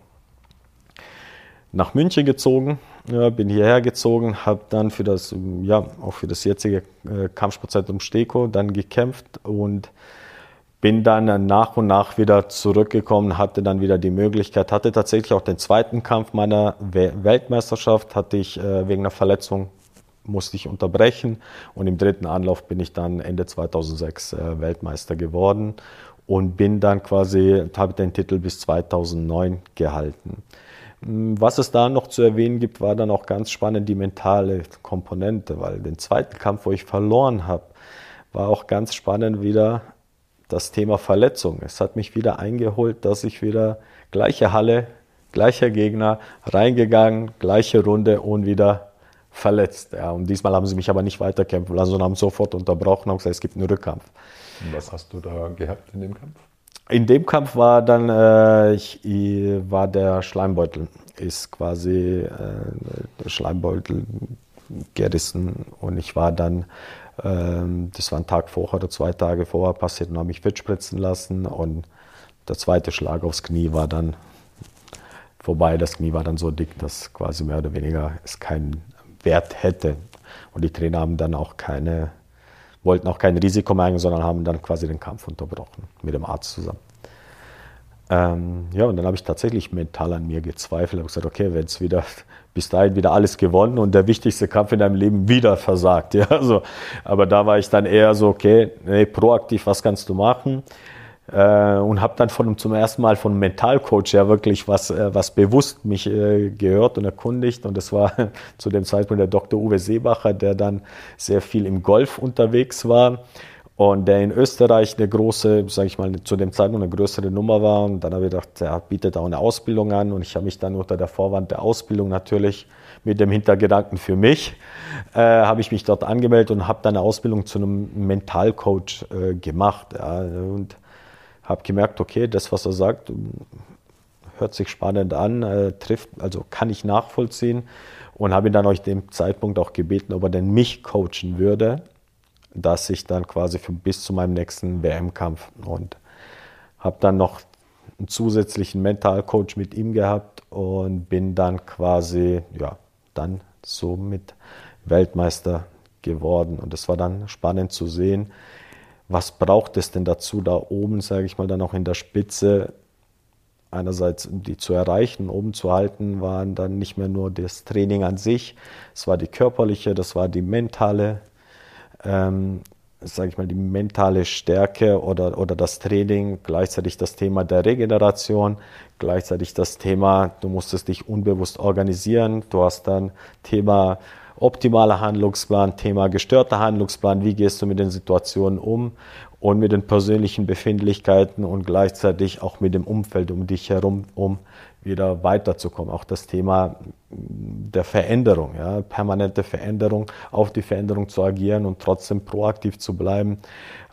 nach München gezogen, ja, bin hierher gezogen, habe dann für das, ja, auch für das jetzige äh, Kampfsportzentrum Steko dann gekämpft und bin dann nach und nach wieder zurückgekommen, hatte dann wieder die Möglichkeit, hatte tatsächlich auch den zweiten Kampf meiner Weltmeisterschaft, hatte ich äh, wegen einer Verletzung musste ich unterbrechen und im dritten Anlauf bin ich dann Ende 2006 äh, Weltmeister geworden und bin dann quasi, habe den Titel bis 2009 gehalten. Hm, was es da noch zu erwähnen gibt, war dann auch ganz spannend die mentale Komponente, weil den zweiten Kampf, wo ich verloren habe, war auch ganz spannend wieder das Thema Verletzung. Es hat mich wieder eingeholt, dass ich wieder gleiche Halle, gleicher Gegner, reingegangen, gleiche Runde und wieder verletzt. Ja. Und diesmal haben sie mich aber nicht weiterkämpfen lassen, sondern haben sofort unterbrochen und gesagt, es gibt einen Rückkampf. Und was hast du da gehabt in dem Kampf? In dem Kampf war dann äh, ich, war der Schleimbeutel ist quasi äh, der Schleimbeutel gerissen und ich war dann äh, das war ein Tag vorher oder zwei Tage vorher passiert und habe mich fit spritzen lassen und der zweite Schlag aufs Knie war dann vorbei. Das Knie war dann so dick, dass quasi mehr oder weniger es keinen Wert hätte. Und die Trainer haben dann auch keine, wollten auch kein Risiko mehr sondern haben dann quasi den Kampf unterbrochen mit dem Arzt zusammen. Ähm, ja, und dann habe ich tatsächlich mental an mir gezweifelt. habe gesagt, okay, wenn es wieder bis dahin wieder alles gewonnen und der wichtigste Kampf in deinem Leben wieder versagt. Ja, so. Aber da war ich dann eher so, okay, nee, proaktiv, was kannst du machen? Äh, und habe dann von, zum ersten Mal von Mentalcoach ja wirklich was, äh, was bewusst mich äh, gehört und erkundigt. Und das war zu dem Zeitpunkt der Dr. Uwe Seebacher, der dann sehr viel im Golf unterwegs war und der in Österreich eine große, sage ich mal, zu dem Zeitpunkt eine größere Nummer war. Und dann habe ich gedacht, er bietet auch eine Ausbildung an. Und ich habe mich dann unter der Vorwand der Ausbildung natürlich mit dem Hintergedanken für mich, äh, habe ich mich dort angemeldet und habe dann eine Ausbildung zu einem Mentalcoach äh, gemacht. Ja. Und habe gemerkt, okay, das, was er sagt, hört sich spannend an, äh, trifft, also kann ich nachvollziehen und habe ihn dann euch dem Zeitpunkt auch gebeten, ob er denn mich coachen würde, dass ich dann quasi für, bis zu meinem nächsten WM-Kampf und habe dann noch einen zusätzlichen Mentalcoach mit ihm gehabt und bin dann quasi, ja, dann somit Weltmeister geworden. Und es war dann spannend zu sehen, was braucht es denn dazu da oben, sage ich mal, dann auch in der Spitze einerseits die zu erreichen, oben zu halten, waren dann nicht mehr nur das Training an sich, es war die körperliche, das war die mentale, ähm, sage ich mal, die mentale Stärke oder, oder das Training, gleichzeitig das Thema der Regeneration, gleichzeitig das Thema, du musstest dich unbewusst organisieren, du hast dann Thema optimaler Handlungsplan, Thema gestörter Handlungsplan, wie gehst du mit den Situationen um und mit den persönlichen Befindlichkeiten und gleichzeitig auch mit dem Umfeld um dich herum, um wieder weiterzukommen. Auch das Thema der Veränderung, ja, permanente Veränderung, auf die Veränderung zu agieren und trotzdem proaktiv zu bleiben.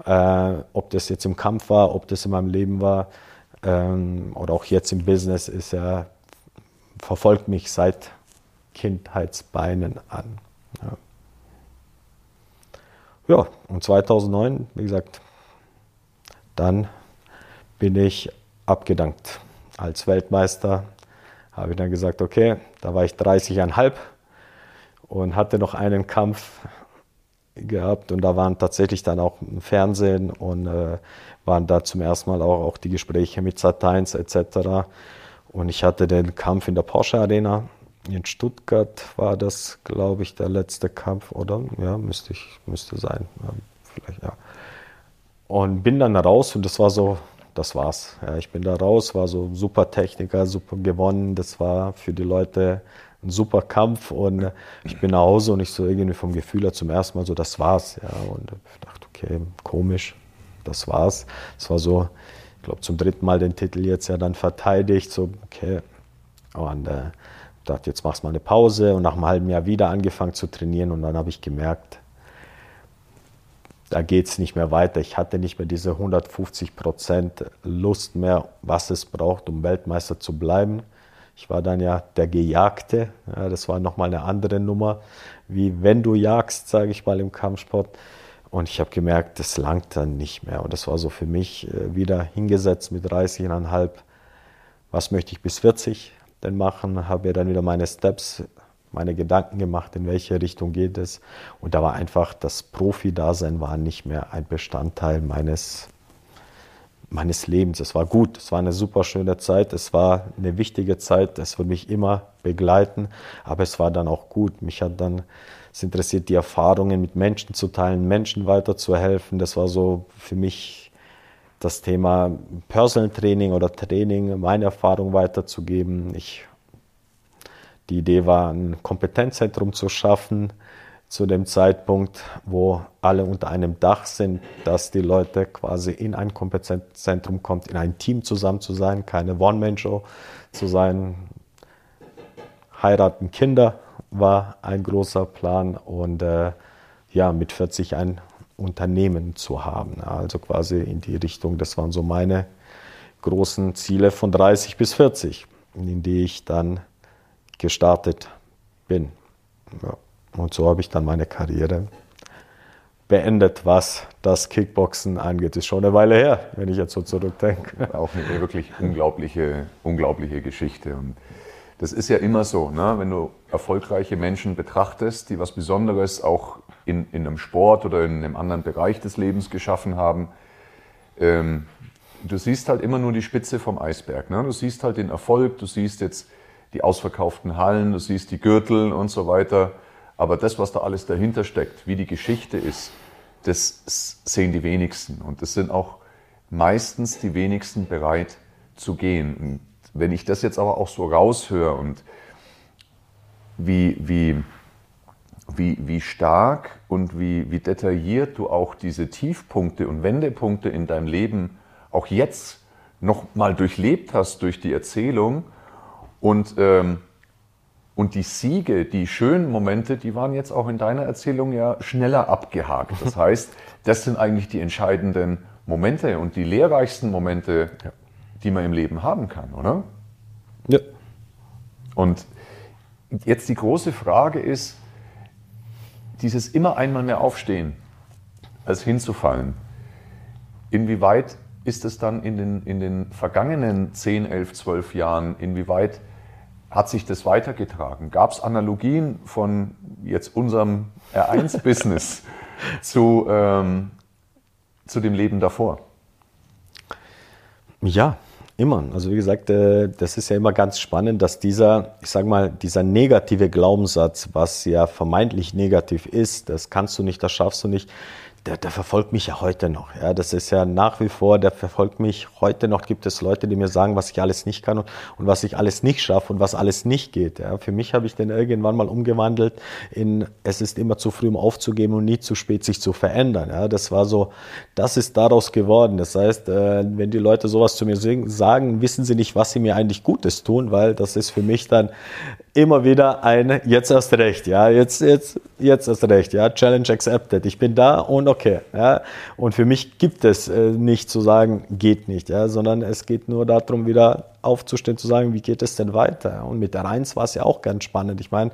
Äh, ob das jetzt im Kampf war, ob das in meinem Leben war ähm, oder auch jetzt im Business, ist ja, verfolgt mich seit Kindheitsbeinen an. Ja. ja, und 2009, wie gesagt, dann bin ich abgedankt als Weltmeister. Habe ich dann gesagt, okay, da war ich 30,5 und hatte noch einen Kampf gehabt und da waren tatsächlich dann auch im Fernsehen und äh, waren da zum ersten Mal auch, auch die Gespräche mit Sat1 etc. Und ich hatte den Kampf in der Porsche Arena in Stuttgart war das, glaube ich, der letzte Kampf, oder? Ja, müsste ich, müsste sein. Ja, vielleicht, ja. Und bin dann raus und das war so, das war's. Ja, ich bin da raus, war so super Techniker, super gewonnen. Das war für die Leute ein super Kampf und ich bin nach Hause und ich so irgendwie vom Gefühl her zum ersten Mal so, das war's. Ja, und ich dachte, okay, komisch, das war's. Es war so, ich glaube, zum dritten Mal den Titel jetzt ja dann verteidigt, so, okay. Und äh, dachte, jetzt machst du mal eine Pause und nach einem halben Jahr wieder angefangen zu trainieren und dann habe ich gemerkt, da geht es nicht mehr weiter. Ich hatte nicht mehr diese 150 Prozent Lust mehr, was es braucht, um Weltmeister zu bleiben. Ich war dann ja der Gejagte. Ja, das war nochmal eine andere Nummer, wie wenn du jagst, sage ich mal im Kampfsport. Und ich habe gemerkt, das langt dann nicht mehr. Und das war so für mich äh, wieder hingesetzt mit 30,5. Was möchte ich bis 40 denn machen? Habe mir dann wieder meine Steps meine Gedanken gemacht, in welche Richtung geht es. Und da war einfach das Profi-Dasein war nicht mehr ein Bestandteil meines, meines Lebens. Es war gut, es war eine super schöne Zeit, es war eine wichtige Zeit, es wird mich immer begleiten, aber es war dann auch gut. Mich hat dann, es interessiert, die Erfahrungen mit Menschen zu teilen, Menschen weiterzuhelfen. Das war so für mich das Thema Personal Training oder Training, meine Erfahrung weiterzugeben. Ich die Idee war, ein Kompetenzzentrum zu schaffen zu dem Zeitpunkt, wo alle unter einem Dach sind, dass die Leute quasi in ein Kompetenzzentrum kommt, in ein Team zusammen zu sein, keine One-Man-Show zu sein. Heiraten, Kinder war ein großer Plan und äh, ja, mit 40 ein Unternehmen zu haben. Also quasi in die Richtung, das waren so meine großen Ziele von 30 bis 40, in die ich dann gestartet bin. Ja. Und so habe ich dann meine Karriere beendet, was das Kickboxen angeht. Ist schon eine Weile her, wenn ich jetzt so zurückdenke. Auch eine wirklich unglaubliche, unglaubliche Geschichte. Und das ist ja immer so, ne? wenn du erfolgreiche Menschen betrachtest, die was Besonderes auch in, in einem Sport oder in einem anderen Bereich des Lebens geschaffen haben. Ähm, du siehst halt immer nur die Spitze vom Eisberg. Ne? Du siehst halt den Erfolg, du siehst jetzt die ausverkauften Hallen, du siehst die Gürtel und so weiter. Aber das, was da alles dahinter steckt, wie die Geschichte ist, das sehen die wenigsten. Und das sind auch meistens die wenigsten bereit zu gehen. Und wenn ich das jetzt aber auch so raushöre und wie, wie, wie, wie stark und wie, wie detailliert du auch diese Tiefpunkte und Wendepunkte in deinem Leben auch jetzt noch mal durchlebt hast durch die Erzählung, und, ähm, und die Siege, die schönen Momente, die waren jetzt auch in deiner Erzählung ja schneller abgehakt. Das heißt, das sind eigentlich die entscheidenden Momente und die lehrreichsten Momente, ja. die man im Leben haben kann, oder? Ja. Und jetzt die große Frage ist, dieses immer einmal mehr aufstehen, als hinzufallen. Inwieweit ist es dann in den, in den vergangenen 10, 11, 12 Jahren, inwieweit hat sich das weitergetragen? Gab es Analogien von jetzt unserem R1-Business zu, ähm, zu dem Leben davor? Ja, Immer. Also wie gesagt, äh, das ist ja immer ganz spannend, dass dieser, ich sag mal, dieser negative Glaubenssatz, was ja vermeintlich negativ ist, das kannst du nicht, das schaffst du nicht, der, der verfolgt mich ja heute noch. Ja, das ist ja nach wie vor, der verfolgt mich heute noch. Gibt es Leute, die mir sagen, was ich alles nicht kann und, und was ich alles nicht schaffe und was alles nicht geht. Ja, für mich habe ich den irgendwann mal umgewandelt in, es ist immer zu früh, um aufzugeben und nie zu spät, sich zu verändern. Ja, das war so, das ist daraus geworden. Das heißt, äh, wenn die Leute sowas zu mir sagen, wissen sie nicht, was sie mir eigentlich Gutes tun, weil das ist für mich dann immer wieder ein jetzt erst recht, ja, jetzt, jetzt, jetzt erst recht, ja, Challenge accepted. Ich bin da und okay, ja. Und für mich gibt es äh, nicht zu sagen, geht nicht, ja, sondern es geht nur darum, wieder aufzustehen, zu sagen, wie geht es denn weiter? Und mit der 1 war es ja auch ganz spannend. Ich meine,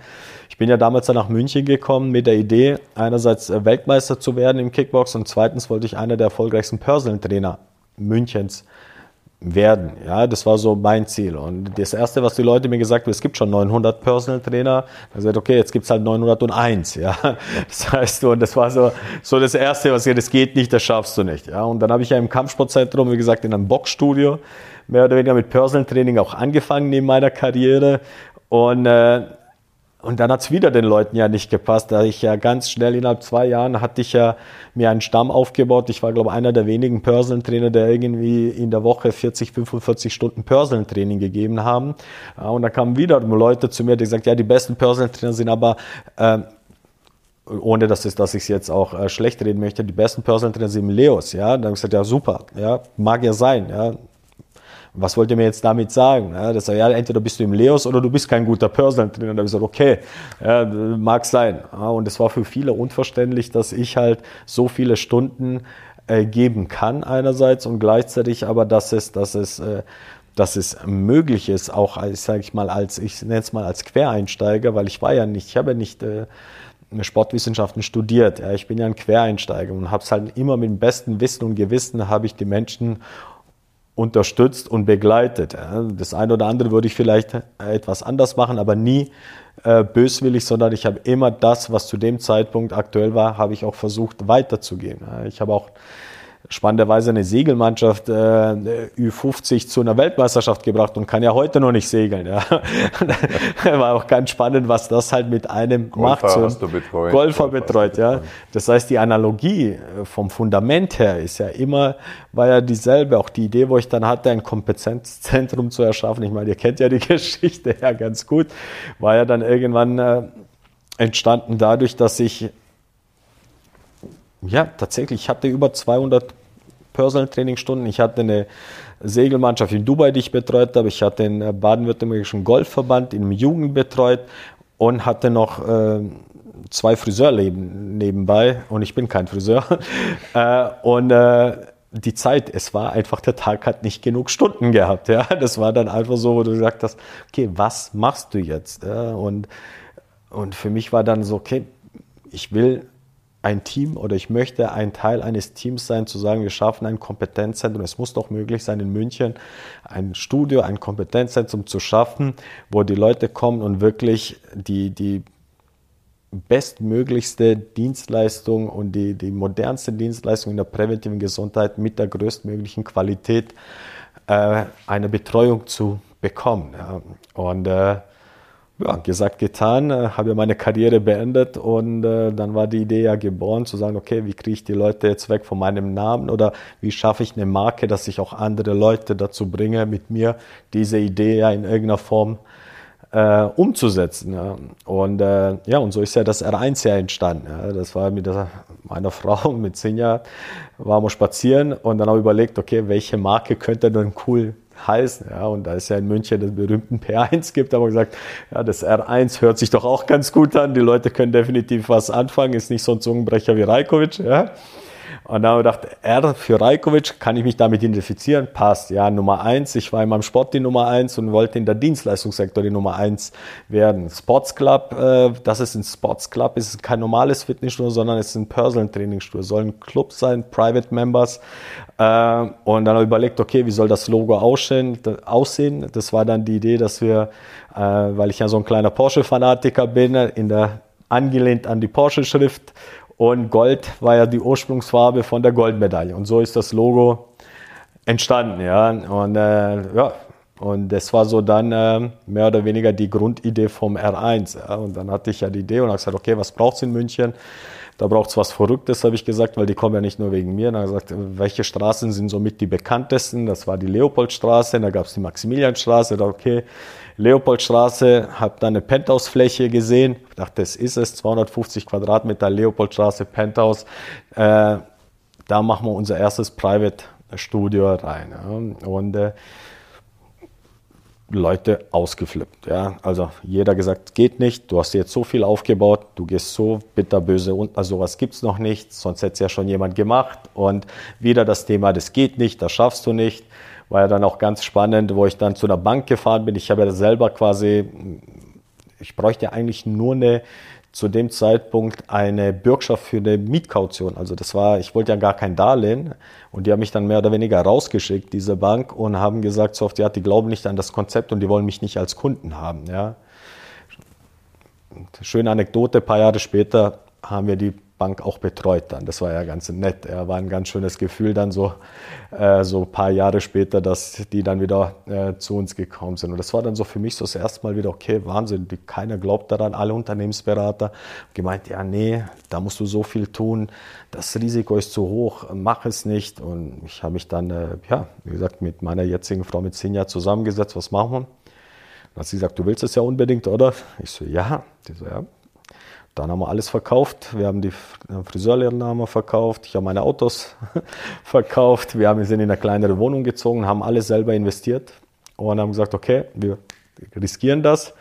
ich bin ja damals dann nach München gekommen mit der Idee, einerseits äh, Weltmeister zu werden im Kickbox und zweitens wollte ich einer der erfolgreichsten Personal Trainer Münchens werden. Ja, das war so mein Ziel. Und das Erste, was die Leute mir gesagt haben, es gibt schon 900 Personal Trainer. Da gesagt, okay, jetzt gibt's halt 901. Ja, das heißt, und das war so, so das Erste, was ich, das geht nicht, das schaffst du nicht. Ja, und dann habe ich ja im Kampfsportzentrum, wie gesagt, in einem Boxstudio mehr oder weniger mit Personal Training auch angefangen neben meiner Karriere. Und äh, und dann hat's wieder den Leuten ja nicht gepasst. Da ich ja ganz schnell innerhalb zwei Jahren hatte ich ja mir einen Stamm aufgebaut. Ich war, glaube ich, einer der wenigen Personal Trainer, der irgendwie in der Woche 40, 45 Stunden Personal Training gegeben haben. Und da kamen wieder Leute zu mir, die gesagt, ja, die besten Personal Trainer sind aber äh, ohne dass, es, dass ich es jetzt auch äh, schlecht reden möchte, die besten Personal Trainer sind Leos, ja. Dann habe ich gesagt, ja super, ja, mag ja sein, ja was wollt ihr mir jetzt damit sagen? Ja, das ja, entweder bist du im Leos oder du bist kein guter Personal Trainer. Da habe ich gesagt, okay, ja, mag sein. Ja, und es war für viele unverständlich, dass ich halt so viele Stunden äh, geben kann einerseits und gleichzeitig aber, dass es, dass es, äh, dass es möglich ist, auch als, sage ich mal, als, ich nenne es mal als Quereinsteiger, weil ich war ja nicht, ich habe ja nicht äh, Sportwissenschaften studiert. Ich bin ja ein Quereinsteiger und habe es halt immer mit dem besten Wissen und Gewissen habe ich die Menschen unterstützt und begleitet. Das eine oder andere würde ich vielleicht etwas anders machen, aber nie äh, böswillig, sondern ich habe immer das, was zu dem Zeitpunkt aktuell war, habe ich auch versucht weiterzugeben. Ich habe auch spannenderweise eine Segelmannschaft äh, Ü50 zu einer Weltmeisterschaft gebracht und kann ja heute noch nicht segeln. Ja. War auch ganz spannend, was das halt mit einem Golfer macht. Hast du betreut. Golfer, Golfer betreut, ja. Das heißt, die Analogie äh, vom Fundament her ist ja immer, war ja dieselbe. Auch die Idee, wo ich dann hatte, ein Kompetenzzentrum zu erschaffen. Ich meine, ihr kennt ja die Geschichte ja ganz gut. War ja dann irgendwann äh, entstanden dadurch, dass ich ja, tatsächlich. Ich hatte über 200 Personal Trainingstunden. Ich hatte eine Segelmannschaft in Dubai, die ich betreut habe. Ich hatte den äh, baden-württembergischen Golfverband in Jugend betreut und hatte noch äh, zwei Friseurleben nebenbei. Und ich bin kein Friseur. äh, und äh, die Zeit, es war einfach, der Tag hat nicht genug Stunden gehabt. Ja, das war dann einfach so, wo du gesagt hast, okay, was machst du jetzt? Ja, und, und für mich war dann so, okay, ich will ein Team oder ich möchte ein Teil eines Teams sein, zu sagen, wir schaffen ein Kompetenzzentrum. Es muss doch möglich sein, in München ein Studio, ein Kompetenzzentrum zu schaffen, wo die Leute kommen und wirklich die, die bestmöglichste Dienstleistung und die, die modernste Dienstleistung in der präventiven Gesundheit mit der größtmöglichen Qualität äh, eine Betreuung zu bekommen. Ja. Und äh, ja, gesagt, getan, äh, habe meine Karriere beendet und äh, dann war die Idee ja geboren, zu sagen, okay, wie kriege ich die Leute jetzt weg von meinem Namen oder wie schaffe ich eine Marke, dass ich auch andere Leute dazu bringe, mit mir diese Idee ja in irgendeiner Form äh, umzusetzen. Ja. Und äh, ja, und so ist ja das R1 ja entstanden. Ja. Das war mit der, meiner Frau, mit Sinja, waren wir spazieren und dann haben wir überlegt, okay, welche Marke könnte denn cool heißen. Ja, und da es ja in München den berühmten P1 gibt, haben wir gesagt, ja, das R1 hört sich doch auch ganz gut an. Die Leute können definitiv was anfangen, ist nicht so ein Zungenbrecher wie Rajkovic. Ja. Und dann haben wir gedacht, R für Rajkovic, kann ich mich damit identifizieren? Passt. Ja, Nummer eins. Ich war in meinem Sport die Nummer eins und wollte in der Dienstleistungssektor die Nummer eins werden. Sports Club, äh, das ist ein Sports Club, ist kein normales Fitnessstudio, sondern es ist ein Personal Trainingsstudio. Soll ein Club sein, Private Members. Äh, und dann habe ich überlegt, okay, wie soll das Logo aussehen? aussehen? Das war dann die Idee, dass wir, äh, weil ich ja so ein kleiner Porsche-Fanatiker bin, in der angelehnt an die Porsche-Schrift und Gold war ja die Ursprungsfarbe von der Goldmedaille. Und so ist das Logo entstanden, ja. Und äh, ja, und das war so dann äh, mehr oder weniger die Grundidee vom R1. Ja. Und dann hatte ich ja die Idee und habe gesagt, okay, was braucht es in München? Da braucht es was Verrücktes, habe ich gesagt, weil die kommen ja nicht nur wegen mir. Dann habe ich gesagt, welche Straßen sind somit die bekanntesten? Das war die Leopoldstraße, da gab es die Maximilianstraße. Da okay, Leopoldstraße, habe dann eine Penthouse-Fläche gesehen. Ich dachte, das ist es, 250 Quadratmeter Leopoldstraße, Penthouse. Äh, da machen wir unser erstes Private-Studio rein. Ja. Und äh, Leute ausgeflippt. Ja? Also jeder gesagt, geht nicht, du hast jetzt so viel aufgebaut, du gehst so bitterböse und also sowas gibt es noch nicht, sonst hätte es ja schon jemand gemacht. Und wieder das Thema, das geht nicht, das schaffst du nicht. War ja dann auch ganz spannend, wo ich dann zu einer Bank gefahren bin. Ich habe ja selber quasi, ich bräuchte eigentlich nur eine zu dem Zeitpunkt eine Bürgschaft für eine Mietkaution. Also das war, ich wollte ja gar kein Darlehen und die haben mich dann mehr oder weniger rausgeschickt, diese Bank, und haben gesagt, so oft, ja, die glauben nicht an das Konzept und die wollen mich nicht als Kunden haben. Ja. Schöne Anekdote, ein paar Jahre später haben wir die Bank auch betreut dann. Das war ja ganz nett. Ja, war ein ganz schönes Gefühl dann so, äh, so ein paar Jahre später, dass die dann wieder äh, zu uns gekommen sind. Und das war dann so für mich so das erste Mal wieder, okay, Wahnsinn, die, keiner glaubt daran, alle Unternehmensberater gemeint, ja, nee, da musst du so viel tun, das Risiko ist zu hoch, mach es nicht. Und ich habe mich dann, äh, ja, wie gesagt, mit meiner jetzigen Frau mit Sinja zusammengesetzt, was machen wir? Dann hat sie gesagt, du willst es ja unbedingt, oder? Ich so, ja. Die so, ja, dann haben wir alles verkauft. Wir haben die Friseurlehre verkauft. Ich habe meine Autos verkauft. Wir sind in eine kleinere Wohnung gezogen, haben alles selber investiert und haben gesagt, okay, wir riskieren das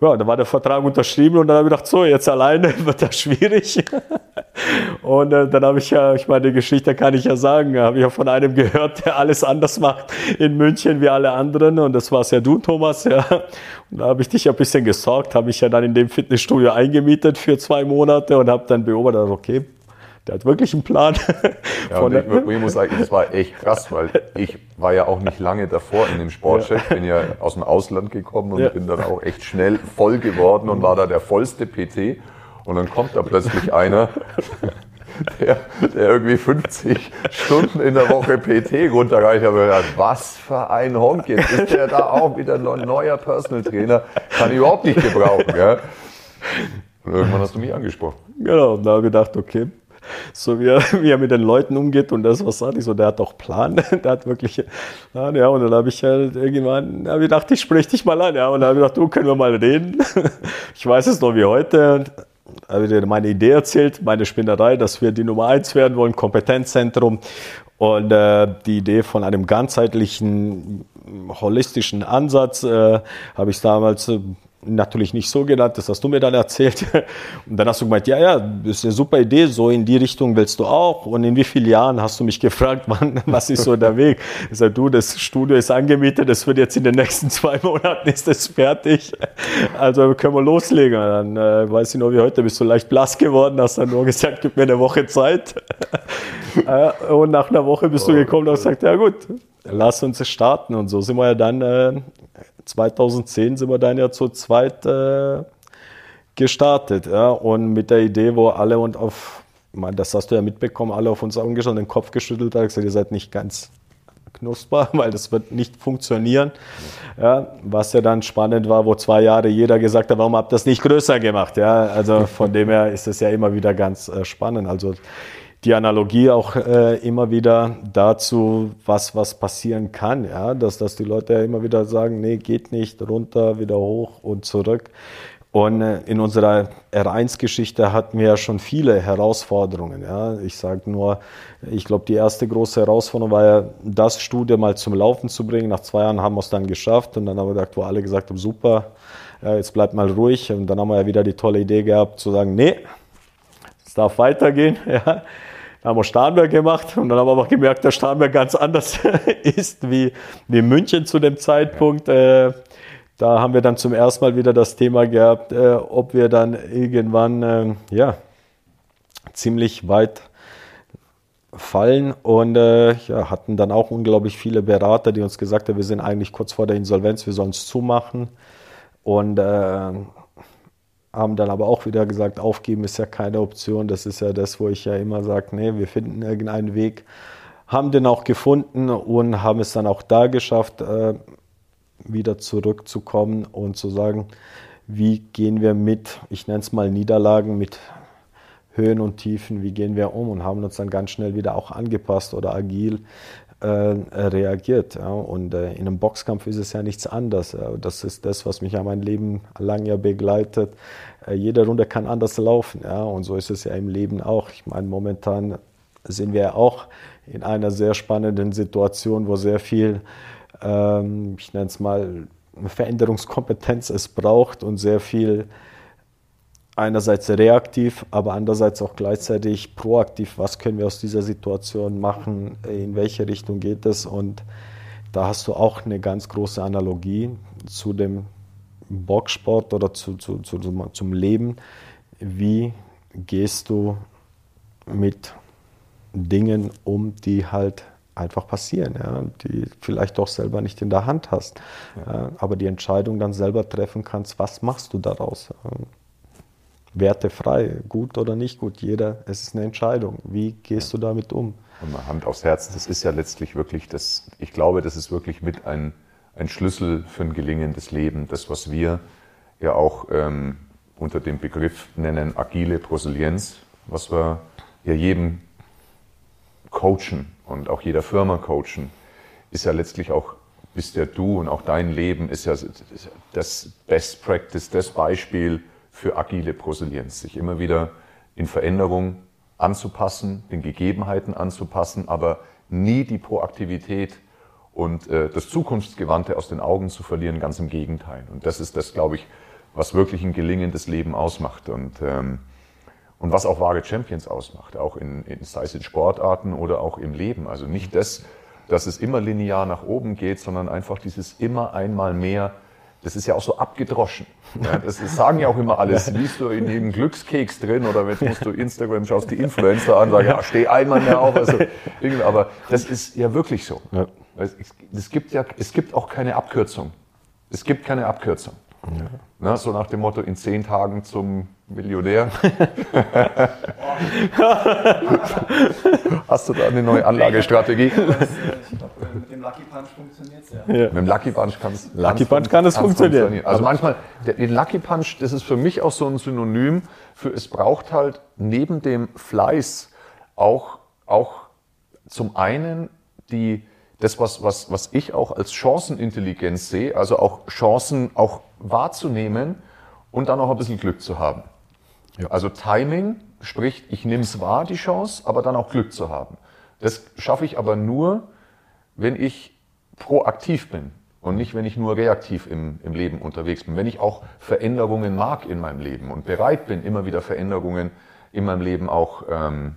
ja, da war der Vertrag unterschrieben und dann habe ich gedacht, so, jetzt alleine wird das schwierig. und äh, dann habe ich ja, ich meine, die Geschichte kann ich ja sagen, habe ich ja von einem gehört, der alles anders macht in München wie alle anderen und das war's ja du, Thomas, ja. Und da habe ich dich ja ein bisschen gesorgt, habe ich ja dann in dem Fitnessstudio eingemietet für zwei Monate und habe dann beobachtet, okay, der hat wirklich einen Plan. Ja, und ich, ich, muss sagen, das war echt krass, weil ich war ja auch nicht lange davor in dem Sportcheck, bin ja aus dem Ausland gekommen und ja. bin dann auch echt schnell voll geworden und war da der vollste PT. Und dann kommt da plötzlich einer, der, der irgendwie 50 Stunden in der Woche PT runterreicht. Ich habe gedacht, was für ein Honk jetzt. Ist der da auch wieder ein neuer Personal Trainer? Kann ich überhaupt nicht gebrauchen. Ja? Und irgendwann hast du mich angesprochen. Genau, und da habe ich gedacht, okay, so wie er, wie er mit den Leuten umgeht und das, was sagt ich so, der hat doch Plan, der hat wirklich Plan, ja, und dann habe ich halt irgendwann, habe ich gedacht, ich spreche dich mal an, ja, und dann habe ich gedacht, du, können wir mal reden, ich weiß es noch wie heute, habe dir meine Idee erzählt, meine Spinnerei, dass wir die Nummer eins werden wollen, Kompetenzzentrum. Und äh, die Idee von einem ganzheitlichen holistischen Ansatz äh, habe ich damals äh, natürlich nicht so genannt, das hast du mir dann erzählt. Und dann hast du gemeint, ja, ja, das ist eine super Idee, so in die Richtung willst du auch. Und in wie vielen Jahren hast du mich gefragt, wann, was ist so der Weg? Ich sage, du, das Studio ist angemietet, das wird jetzt in den nächsten zwei Monaten ist das fertig. Also können wir loslegen. Dann äh, weiß ich noch, wie heute bist du leicht blass geworden, hast dann nur gesagt, gib mir eine Woche Zeit. äh, und nach einer Woche bist du gekommen und hast gesagt, ja gut, lass uns starten. Und so sind wir ja dann äh, 2010 sind wir dann ja zu zweit äh, gestartet. Ja? Und mit der Idee, wo alle und auf, meine, das hast du ja mitbekommen, alle auf uns angeschaut, den Kopf geschüttelt haben, gesagt, ihr seid nicht ganz knusper, weil das wird nicht funktionieren. Ja, was ja dann spannend war, wo zwei Jahre jeder gesagt hat, warum habt ihr das nicht größer gemacht? Ja, also von dem her ist es ja immer wieder ganz äh, spannend. Also die Analogie auch äh, immer wieder dazu, was, was passieren kann, ja, dass, dass die Leute immer wieder sagen, nee, geht nicht, runter, wieder hoch und zurück. Und äh, in unserer R1-Geschichte hatten wir ja schon viele Herausforderungen. Ja. Ich sage nur, ich glaube, die erste große Herausforderung war ja, das Studio mal zum Laufen zu bringen. Nach zwei Jahren haben wir es dann geschafft und dann haben wir gesagt, wo alle gesagt haben, super, ja, jetzt bleibt mal ruhig. Und dann haben wir ja wieder die tolle Idee gehabt zu sagen, nee, es darf weitergehen. Ja. Da haben wir Starnberg gemacht und dann haben wir aber gemerkt, dass Starnberg ganz anders ist wie, wie München zu dem Zeitpunkt. Äh, da haben wir dann zum ersten Mal wieder das Thema gehabt, äh, ob wir dann irgendwann äh, ja, ziemlich weit fallen und äh, ja, hatten dann auch unglaublich viele Berater, die uns gesagt haben, wir sind eigentlich kurz vor der Insolvenz, wir sollen es zumachen. Und äh, haben dann aber auch wieder gesagt, aufgeben ist ja keine Option. Das ist ja das, wo ich ja immer sage, nee, wir finden irgendeinen Weg. haben den auch gefunden und haben es dann auch da geschafft, äh, wieder zurückzukommen und zu sagen, wie gehen wir mit, ich nenne es mal Niederlagen, mit Höhen und Tiefen, wie gehen wir um und haben uns dann ganz schnell wieder auch angepasst oder agil äh, reagiert. Ja. Und äh, in einem Boxkampf ist es ja nichts anderes. Ja. Das ist das, was mich ja mein Leben lang ja begleitet. Äh, jede Runde kann anders laufen. Ja. Und so ist es ja im Leben auch. Ich meine, momentan sind wir auch in einer sehr spannenden Situation, wo sehr viel, ähm, ich nenne es mal, Veränderungskompetenz es braucht und sehr viel einerseits reaktiv, aber andererseits auch gleichzeitig proaktiv. Was können wir aus dieser Situation machen? In welche Richtung geht es? Und da hast du auch eine ganz große Analogie zu dem Boxsport oder zu, zu, zu, zum Leben. Wie gehst du mit Dingen um, die halt einfach passieren, ja, die vielleicht doch selber nicht in der Hand hast, ja. aber die Entscheidung dann selber treffen kannst, was machst du daraus? Wertefrei, gut oder nicht gut. Jeder, es ist eine Entscheidung. Wie gehst du damit um? Und mal Hand aufs Herz, das ist ja letztlich wirklich das, ich glaube, das ist wirklich mit ein, ein Schlüssel für ein gelingendes Leben. Das, was wir ja auch ähm, unter dem Begriff nennen, agile Prosilienz, was wir ja jedem coachen und auch jeder Firma coachen, ist ja letztlich auch, bist ja du und auch dein Leben ist ja das Best Practice, das Beispiel, für agile Prosilienz, sich immer wieder in Veränderung anzupassen, den Gegebenheiten anzupassen, aber nie die Proaktivität und äh, das Zukunftsgewandte aus den Augen zu verlieren, ganz im Gegenteil. Und das ist das, glaube ich, was wirklich ein gelingendes Leben ausmacht und, ähm, und was auch wahre Champions ausmacht, auch in, in, sei es in Sportarten oder auch im Leben. Also nicht das, dass es immer linear nach oben geht, sondern einfach dieses immer einmal mehr das ist ja auch so abgedroschen. Ja, das, sagen ja auch immer alles. Liest du in jedem Glückskeks drin oder wenn musst du Instagram schaust die Influencer an, sag ja, steh einmal mehr auf. Also, aber das ist ja wirklich so. Ja. Es, gibt ja, es gibt auch keine Abkürzung. Es gibt keine Abkürzung. Ja. Na, so nach dem Motto, in zehn Tagen zum Millionär. Hast du da eine neue Anlagestrategie? mit dem Lucky Punch funktioniert es ja. ja. Mit dem Lucky Punch kann es Lucky Punch kann es funktionieren. funktionieren. Also manchmal, den Lucky Punch, das ist für mich auch so ein Synonym für, es braucht halt neben dem Fleiß auch, auch zum einen die, das, was, was, was ich auch als Chancenintelligenz sehe, also auch Chancen auch wahrzunehmen und dann auch ein bisschen Glück zu haben. Ja. Also Timing, sprich, ich nehme es wahr, die Chance, aber dann auch Glück zu haben. Das schaffe ich aber nur, wenn ich proaktiv bin und nicht, wenn ich nur reaktiv im, im Leben unterwegs bin. Wenn ich auch Veränderungen mag in meinem Leben und bereit bin, immer wieder Veränderungen in meinem Leben auch, ähm,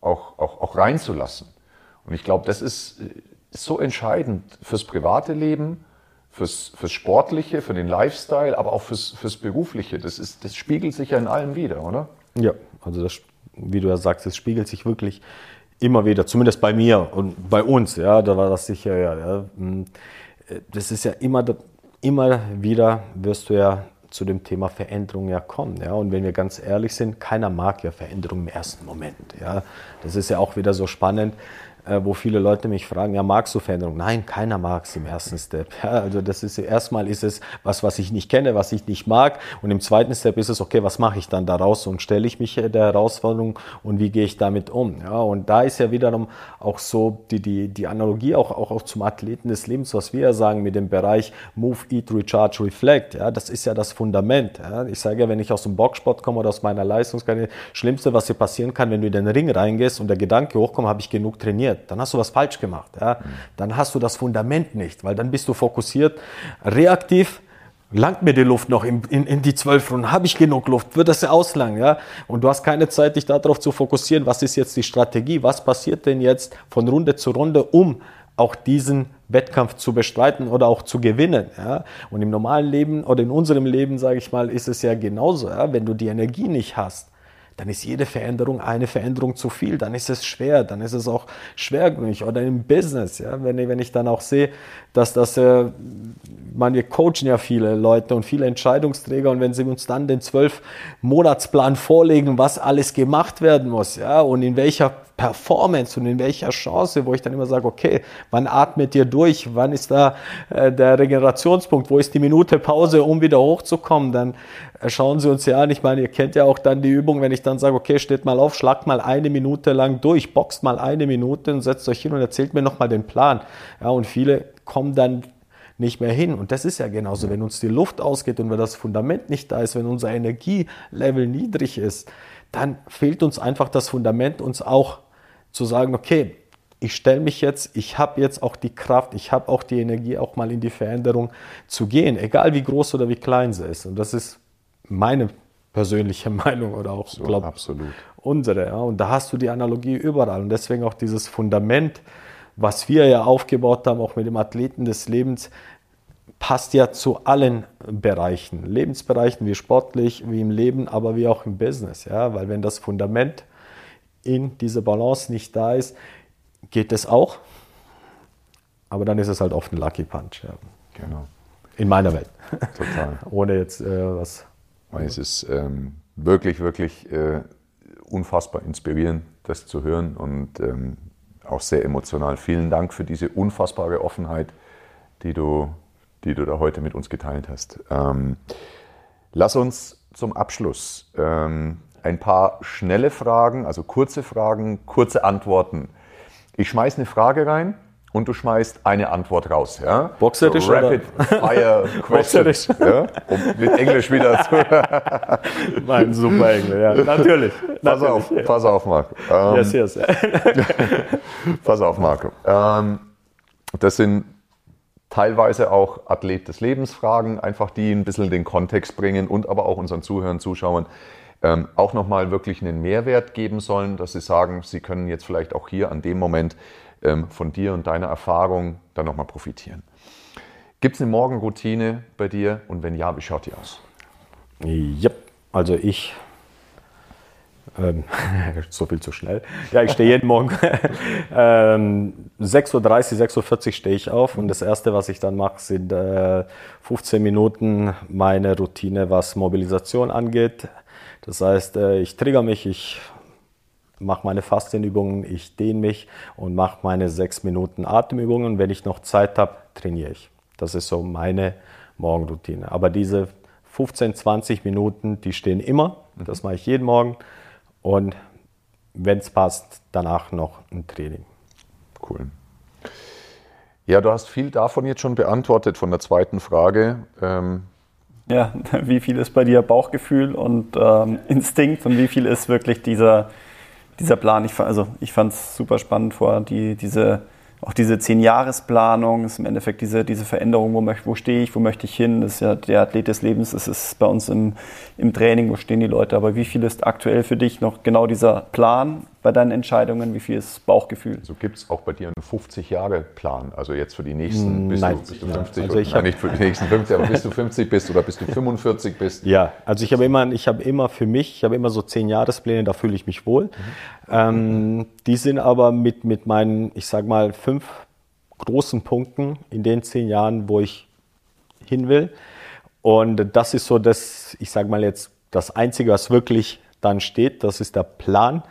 auch, auch, auch reinzulassen. Und ich glaube, das ist, ist so entscheidend fürs private Leben, fürs, fürs Sportliche, für den Lifestyle, aber auch fürs, fürs Berufliche. Das, ist, das spiegelt sich ja in allem wieder, oder? Ja, also das, wie du ja sagst, es spiegelt sich wirklich immer wieder, zumindest bei mir und bei uns, ja, da war das sicher, ja, ja. Hm. Das ist ja immer, immer wieder wirst du ja zu dem Thema Veränderung ja kommen. Ja? Und wenn wir ganz ehrlich sind, keiner mag ja Veränderung im ersten Moment. Ja? Das ist ja auch wieder so spannend. Äh, wo viele Leute mich fragen, ja, magst du Veränderung? Nein, keiner mag es im ersten Step. Ja, also das ist erstmal ist es was, was ich nicht kenne, was ich nicht mag. Und im zweiten Step ist es, okay, was mache ich dann daraus und stelle ich mich der Herausforderung und wie gehe ich damit um? Ja, und da ist ja wiederum auch so die, die, die Analogie auch, auch, auch zum Athleten des Lebens, was wir ja sagen mit dem Bereich Move, Eat, Recharge, Reflect. Ja, das ist ja das Fundament. Ja. Ich sage ja, wenn ich aus dem Boxsport komme oder aus meiner Leistungskarriere, Schlimmste, was dir passieren kann, wenn du in den Ring reingehst und der Gedanke hochkommt, habe ich genug trainiert trainiert, dann hast du was falsch gemacht. Ja? Dann hast du das Fundament nicht, weil dann bist du fokussiert, reaktiv, langt mir die Luft noch in, in, in die zwölf Runden, habe ich genug Luft, wird das ja auslangen, ja? Und du hast keine Zeit, dich darauf zu fokussieren, was ist jetzt die Strategie, was passiert denn jetzt von Runde zu Runde, um auch diesen Wettkampf zu bestreiten oder auch zu gewinnen. Ja? Und im normalen Leben oder in unserem Leben, sage ich mal, ist es ja genauso. Ja? Wenn du die Energie nicht hast, dann ist jede Veränderung eine Veränderung zu viel, dann ist es schwer, dann ist es auch schwergründig oder im Business, ja, wenn, wenn ich dann auch sehe, dass das, äh, man, wir coachen ja viele Leute und viele Entscheidungsträger und wenn sie uns dann den zwölf Monatsplan vorlegen, was alles gemacht werden muss, ja, und in welcher Performance und in welcher Chance, wo ich dann immer sage, okay, wann atmet ihr durch, wann ist da äh, der Regenerationspunkt, wo ist die Minute Pause, um wieder hochzukommen, dann äh, schauen Sie uns ja an. Ich meine, ihr kennt ja auch dann die Übung, wenn ich dann sage, okay, steht mal auf, schlagt mal eine Minute lang durch, boxt mal eine Minute und setzt euch hin und erzählt mir nochmal den Plan. Ja, und viele kommen dann nicht mehr hin. Und das ist ja genauso, wenn uns die Luft ausgeht und wenn das Fundament nicht da ist, wenn unser Energielevel niedrig ist, dann fehlt uns einfach das Fundament, uns auch zu sagen, okay, ich stelle mich jetzt, ich habe jetzt auch die Kraft, ich habe auch die Energie, auch mal in die Veränderung zu gehen, egal wie groß oder wie klein sie ist. Und das ist meine persönliche Meinung oder auch, so, glaube absolut. unsere. Ja. Und da hast du die Analogie überall. Und deswegen auch dieses Fundament, was wir ja aufgebaut haben, auch mit dem Athleten des Lebens, passt ja zu allen Bereichen, Lebensbereichen, wie sportlich, wie im Leben, aber wie auch im Business. Ja? Weil wenn das Fundament in dieser Balance nicht da ist, geht es auch, aber dann ist es halt oft ein Lucky Punch. Ja. Genau. In meiner Welt. Total. Ohne jetzt äh, was. Es ist ähm, wirklich, wirklich äh, unfassbar inspirierend, das zu hören und ähm, auch sehr emotional. Vielen Dank für diese unfassbare Offenheit, die du, die du da heute mit uns geteilt hast. Ähm, lass uns zum Abschluss ähm, ein paar schnelle Fragen, also kurze Fragen, kurze Antworten. Ich schmeiße eine Frage rein und du schmeißt eine Antwort raus. Ja? Boxerisch so Rapid Fire Questions. ja? Um mit Englisch wieder zu. mein super Englisch, ja. Natürlich. Pass auf, pass auf, Marco. Ähm, yes, yes. pass auf, Marco. Ähm, das sind teilweise auch Athlet des Lebens Fragen, einfach die ein bisschen den Kontext bringen und aber auch unseren Zuhörern, Zuschauern ähm, auch nochmal wirklich einen Mehrwert geben sollen, dass sie sagen, sie können jetzt vielleicht auch hier an dem Moment ähm, von dir und deiner Erfahrung dann nochmal profitieren. Gibt es eine Morgenroutine bei dir und wenn ja, wie schaut die aus? Ja, also ich ähm, so viel zu schnell. Ja, ich stehe jeden Morgen ähm, 6.30 Uhr, 6.40 Uhr stehe ich auf und das Erste, was ich dann mache, sind äh, 15 Minuten meine Routine, was Mobilisation angeht. Das heißt, äh, ich trigger mich, ich mache meine Fastenübungen, ich dehne mich und mache meine sechs Minuten Atemübungen. Wenn ich noch Zeit habe, trainiere ich. Das ist so meine Morgenroutine. Aber diese 15, 20 Minuten, die stehen immer. Das mache ich jeden Morgen. Und wenn es passt, danach noch ein Training. Cool. Ja, du hast viel davon jetzt schon beantwortet von der zweiten Frage. Ähm ja, wie viel ist bei dir Bauchgefühl und ähm, Instinkt und wie viel ist wirklich dieser, dieser Plan? Ich, also ich fand es super spannend vor, die, diese auch diese Zehn-Jahres-Planung ist im Endeffekt diese, diese Veränderung, wo, wo stehe ich, wo möchte ich hin, das ist ja der Athlet des Lebens, das ist bei uns im, im Training, wo stehen die Leute, aber wie viel ist aktuell für dich noch genau dieser Plan bei deinen Entscheidungen, wie viel ist Bauchgefühl? So gibt es auch bei dir einen 50-Jahre-Plan, also jetzt für die nächsten, bis Nein, du, bis du 50, also nein, nicht für die nächsten 50, aber bis du 50 bist oder bis du 45 bist? Ja, also ich habe immer, ich habe immer für mich, ich habe immer so 10-Jahrespläne, da fühle ich mich wohl. Mhm. Ähm, die sind aber mit, mit meinen, ich sage mal, fünf großen Punkten in den zehn Jahren, wo ich hin will. Und das ist so das, ich sage mal jetzt, das Einzige, was wirklich dann steht, das ist der Plan.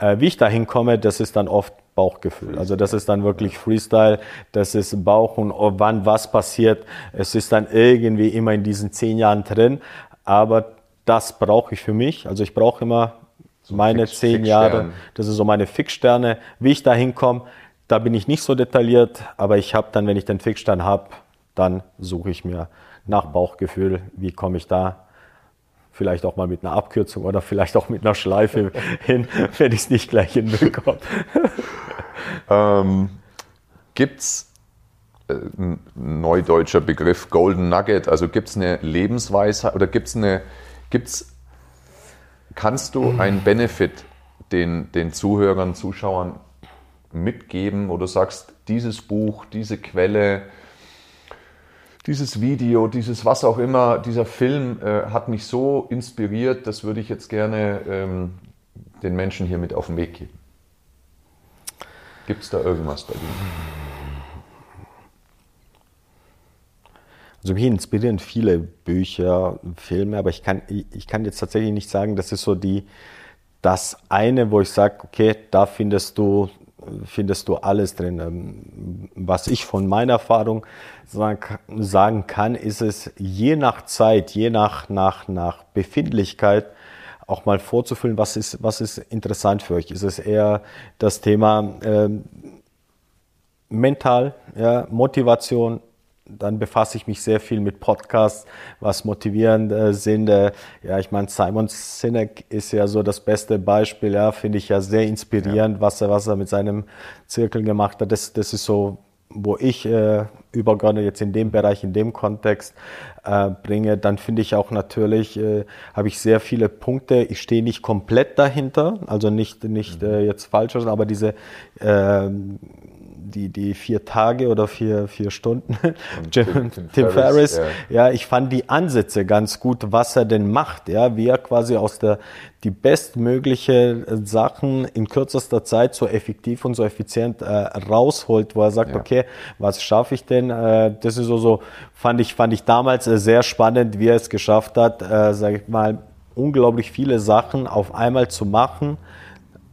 Äh, wie ich da hinkomme, das ist dann oft Bauchgefühl. Also das ist dann wirklich Freestyle, das ist Bauch und wann was passiert. Es ist dann irgendwie immer in diesen zehn Jahren drin. Aber das brauche ich für mich. Also ich brauche immer so meine Fix, zehn Jahre. Das ist so meine Fixsterne. Wie ich da hinkomme, da bin ich nicht so detailliert, aber ich habe dann, wenn ich den Fixstern habe, dann suche ich mir nach Bauchgefühl, wie komme ich da vielleicht auch mal mit einer Abkürzung oder vielleicht auch mit einer Schleife hin, wenn ich es nicht gleich hinbekomme. ähm, gibt es äh, ein neudeutscher Begriff Golden Nugget, also gibt es eine Lebensweisheit oder gibt es eine, gibt's, kannst du einen Benefit den, den Zuhörern, Zuschauern mitgeben, wo du sagst, dieses Buch, diese Quelle, dieses Video, dieses was auch immer, dieser Film äh, hat mich so inspiriert, das würde ich jetzt gerne ähm, den Menschen hier mit auf den Weg geben. Gibt es da irgendwas bei dir? Also mich inspirieren viele Bücher, Filme, aber ich kann, ich kann jetzt tatsächlich nicht sagen, das ist so die, das eine, wo ich sage, okay, da findest du, findest du alles drin. Ähm, was ich von meiner Erfahrung sagen kann, ist es je nach Zeit, je nach, nach, nach Befindlichkeit, auch mal vorzufüllen, was ist, was ist interessant für euch. Ist es eher das Thema ähm, mental, ja, Motivation, dann befasse ich mich sehr viel mit Podcasts, was motivierend äh, sind. Äh, ja, ich meine, Simon Sinek ist ja so das beste Beispiel, ja, finde ich ja sehr inspirierend, ja. was er, was er mit seinem Zirkel gemacht hat. Das, das ist so, wo ich äh, übergeordnet jetzt in dem Bereich, in dem Kontext äh, bringe. Dann finde ich auch natürlich, äh, habe ich sehr viele Punkte. Ich stehe nicht komplett dahinter, also nicht, nicht mhm. äh, jetzt falsch, aber diese äh, die, die vier Tage oder vier, vier Stunden. Tim, Tim, Tim, Tim Ferriss, ja. ja. ich fand die Ansätze ganz gut, was er denn macht, ja, wie er quasi aus der, die bestmögliche Sachen in kürzester Zeit so effektiv und so effizient äh, rausholt, wo er sagt, ja. okay, was schaffe ich denn? Äh, das ist so, so, fand ich, fand ich damals äh, sehr spannend, wie er es geschafft hat, äh, sage ich mal, unglaublich viele Sachen auf einmal zu machen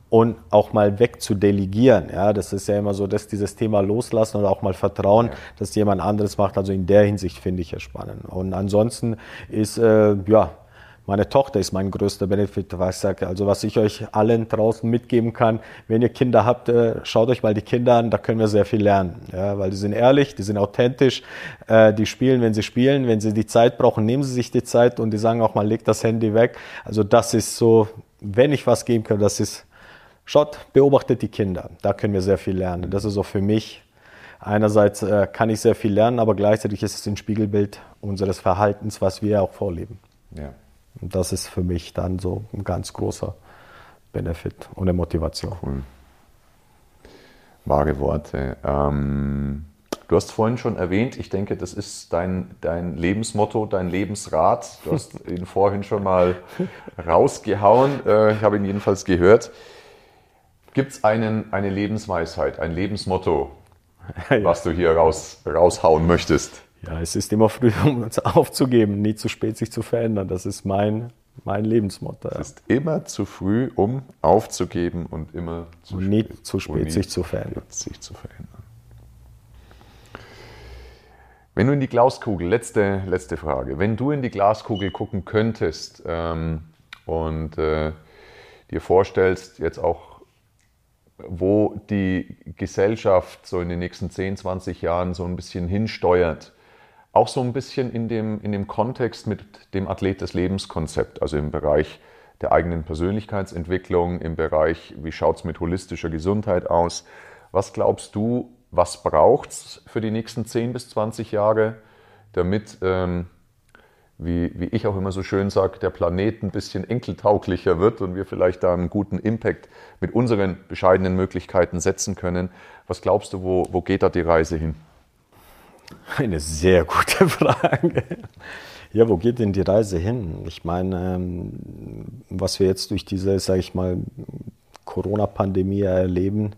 und auch mal weg zu delegieren. Ja, das ist ja immer so, dass dieses Thema loslassen oder auch mal vertrauen, ja. dass jemand anderes macht. Also in der Hinsicht finde ich es spannend. Und ansonsten ist, äh, ja, meine Tochter ist mein größter Benefit, was ich sage. Also was ich euch allen draußen mitgeben kann, wenn ihr Kinder habt, äh, schaut euch mal die Kinder an, da können wir sehr viel lernen. Ja, weil die sind ehrlich, die sind authentisch, äh, die spielen, wenn sie spielen, wenn sie die Zeit brauchen, nehmen sie sich die Zeit und die sagen auch mal, legt das Handy weg. Also das ist so, wenn ich was geben kann, das ist Schaut, beobachtet die Kinder. Da können wir sehr viel lernen. Das ist auch für mich. Einerseits äh, kann ich sehr viel lernen, aber gleichzeitig ist es ein Spiegelbild unseres Verhaltens, was wir auch vorleben. Ja. Und das ist für mich dann so ein ganz großer Benefit und eine Motivation. Cool. Wahre Worte. Ähm, du hast vorhin schon erwähnt, ich denke, das ist dein, dein Lebensmotto, dein Lebensrat. Du hast ihn vorhin schon mal rausgehauen. Äh, ich habe ihn jedenfalls gehört. Gibt es eine Lebensweisheit, ein Lebensmotto, ja. was du hier raus, raushauen möchtest? Ja, es ist immer früh, um uns aufzugeben, nie zu spät sich zu verändern. Das ist mein, mein Lebensmotto. Ja. Es ist immer zu früh, um aufzugeben und immer zu und nie spät, zu spät sich zu verändern. Sich zu verändern. Wenn du in die Glaskugel, letzte, letzte Frage, wenn du in die Glaskugel gucken könntest ähm, und äh, dir vorstellst, jetzt auch wo die Gesellschaft so in den nächsten 10, 20 Jahren so ein bisschen hinsteuert. Auch so ein bisschen in dem, in dem Kontext mit dem Athlet des Lebenskonzept, also im Bereich der eigenen Persönlichkeitsentwicklung, im Bereich, wie schaut es mit holistischer Gesundheit aus. Was glaubst du, was braucht es für die nächsten 10 bis 20 Jahre, damit ähm, wie, wie ich auch immer so schön sage, der Planet ein bisschen enkeltauglicher wird und wir vielleicht da einen guten Impact mit unseren bescheidenen Möglichkeiten setzen können. Was glaubst du, wo, wo geht da die Reise hin? Eine sehr gute Frage. Ja, wo geht denn die Reise hin? Ich meine, ähm, was wir jetzt durch diese, sage ich mal, Corona-Pandemie erleben,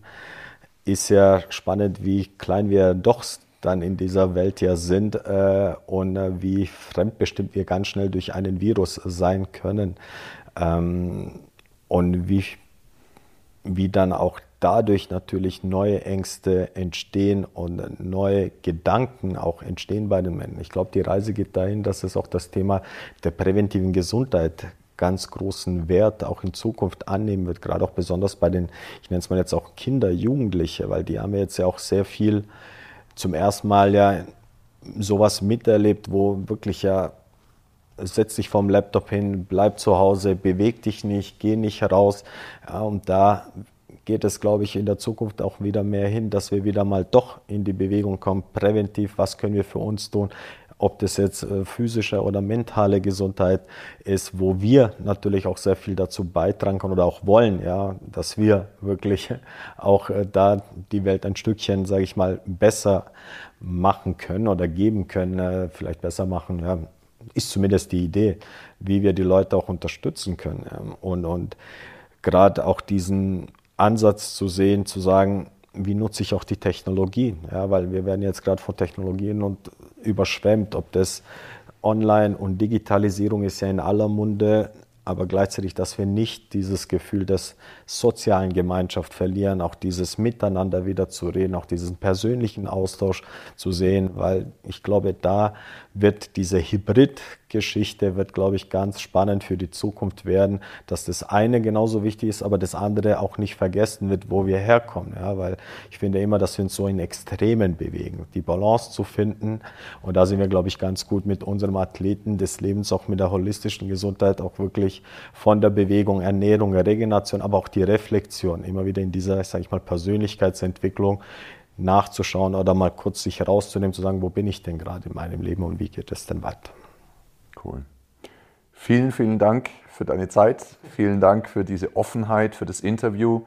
ist ja spannend, wie klein wir doch dann in dieser Welt ja sind äh, und äh, wie fremdbestimmt wir ganz schnell durch einen Virus sein können ähm, und wie, wie dann auch dadurch natürlich neue Ängste entstehen und neue Gedanken auch entstehen bei den Menschen. Ich glaube, die Reise geht dahin, dass es auch das Thema der präventiven Gesundheit ganz großen Wert auch in Zukunft annehmen wird, gerade auch besonders bei den, ich nenne es mal jetzt auch Kinder, Jugendliche, weil die haben ja jetzt ja auch sehr viel zum ersten Mal ja sowas miterlebt, wo wirklich ja setz dich vom Laptop hin, bleib zu Hause, beweg dich nicht, geh nicht raus. Ja, und da geht es, glaube ich, in der Zukunft auch wieder mehr hin, dass wir wieder mal doch in die Bewegung kommen, präventiv, was können wir für uns tun, ob das jetzt äh, physische oder mentale Gesundheit ist, wo wir natürlich auch sehr viel dazu beitragen können oder auch wollen, ja, dass wir wirklich auch äh, da die Welt ein Stückchen, sage ich mal, besser machen können oder geben können, äh, vielleicht besser machen, ja, ist zumindest die Idee, wie wir die Leute auch unterstützen können. Und, und gerade auch diesen Ansatz zu sehen, zu sagen, wie nutze ich auch die Technologie? Ja, weil wir werden jetzt gerade von Technologien und überschwemmt, ob das Online und Digitalisierung ist ja in aller Munde, aber gleichzeitig, dass wir nicht dieses Gefühl des sozialen Gemeinschaft verlieren, auch dieses Miteinander wieder zu reden, auch diesen persönlichen Austausch zu sehen, weil ich glaube, da wird diese Hybrid-Geschichte, wird, glaube ich, ganz spannend für die Zukunft werden, dass das eine genauso wichtig ist, aber das andere auch nicht vergessen wird, wo wir herkommen. Ja, weil ich finde immer, dass wir uns so in Extremen bewegen, die Balance zu finden. Und da sind wir, glaube ich, ganz gut mit unserem Athleten des Lebens, auch mit der holistischen Gesundheit, auch wirklich von der Bewegung, Ernährung, Regeneration, aber auch die Reflexion, immer wieder in dieser, sage ich mal, Persönlichkeitsentwicklung nachzuschauen oder mal kurz sich rauszunehmen, zu sagen, wo bin ich denn gerade in meinem Leben und wie geht es denn weiter. Cool. Vielen, vielen Dank für deine Zeit. Vielen Dank für diese Offenheit, für das Interview.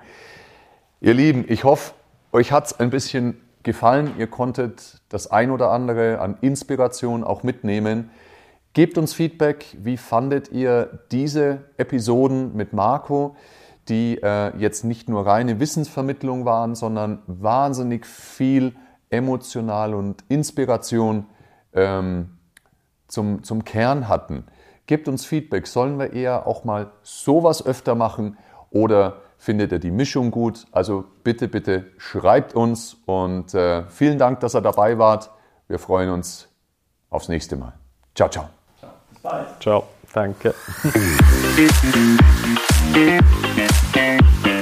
Ihr Lieben, ich hoffe, euch hat es ein bisschen gefallen. Ihr konntet das ein oder andere an Inspiration auch mitnehmen. Gebt uns Feedback. Wie fandet ihr diese Episoden mit Marco? die äh, jetzt nicht nur reine Wissensvermittlung waren, sondern wahnsinnig viel emotional und Inspiration ähm, zum, zum Kern hatten. Gebt uns Feedback. Sollen wir eher auch mal sowas öfter machen oder findet ihr die Mischung gut? Also bitte, bitte schreibt uns und äh, vielen Dank, dass ihr dabei wart. Wir freuen uns aufs nächste Mal. Ciao, ciao. Ciao. Bis bald. Ciao. Danke. Thank you.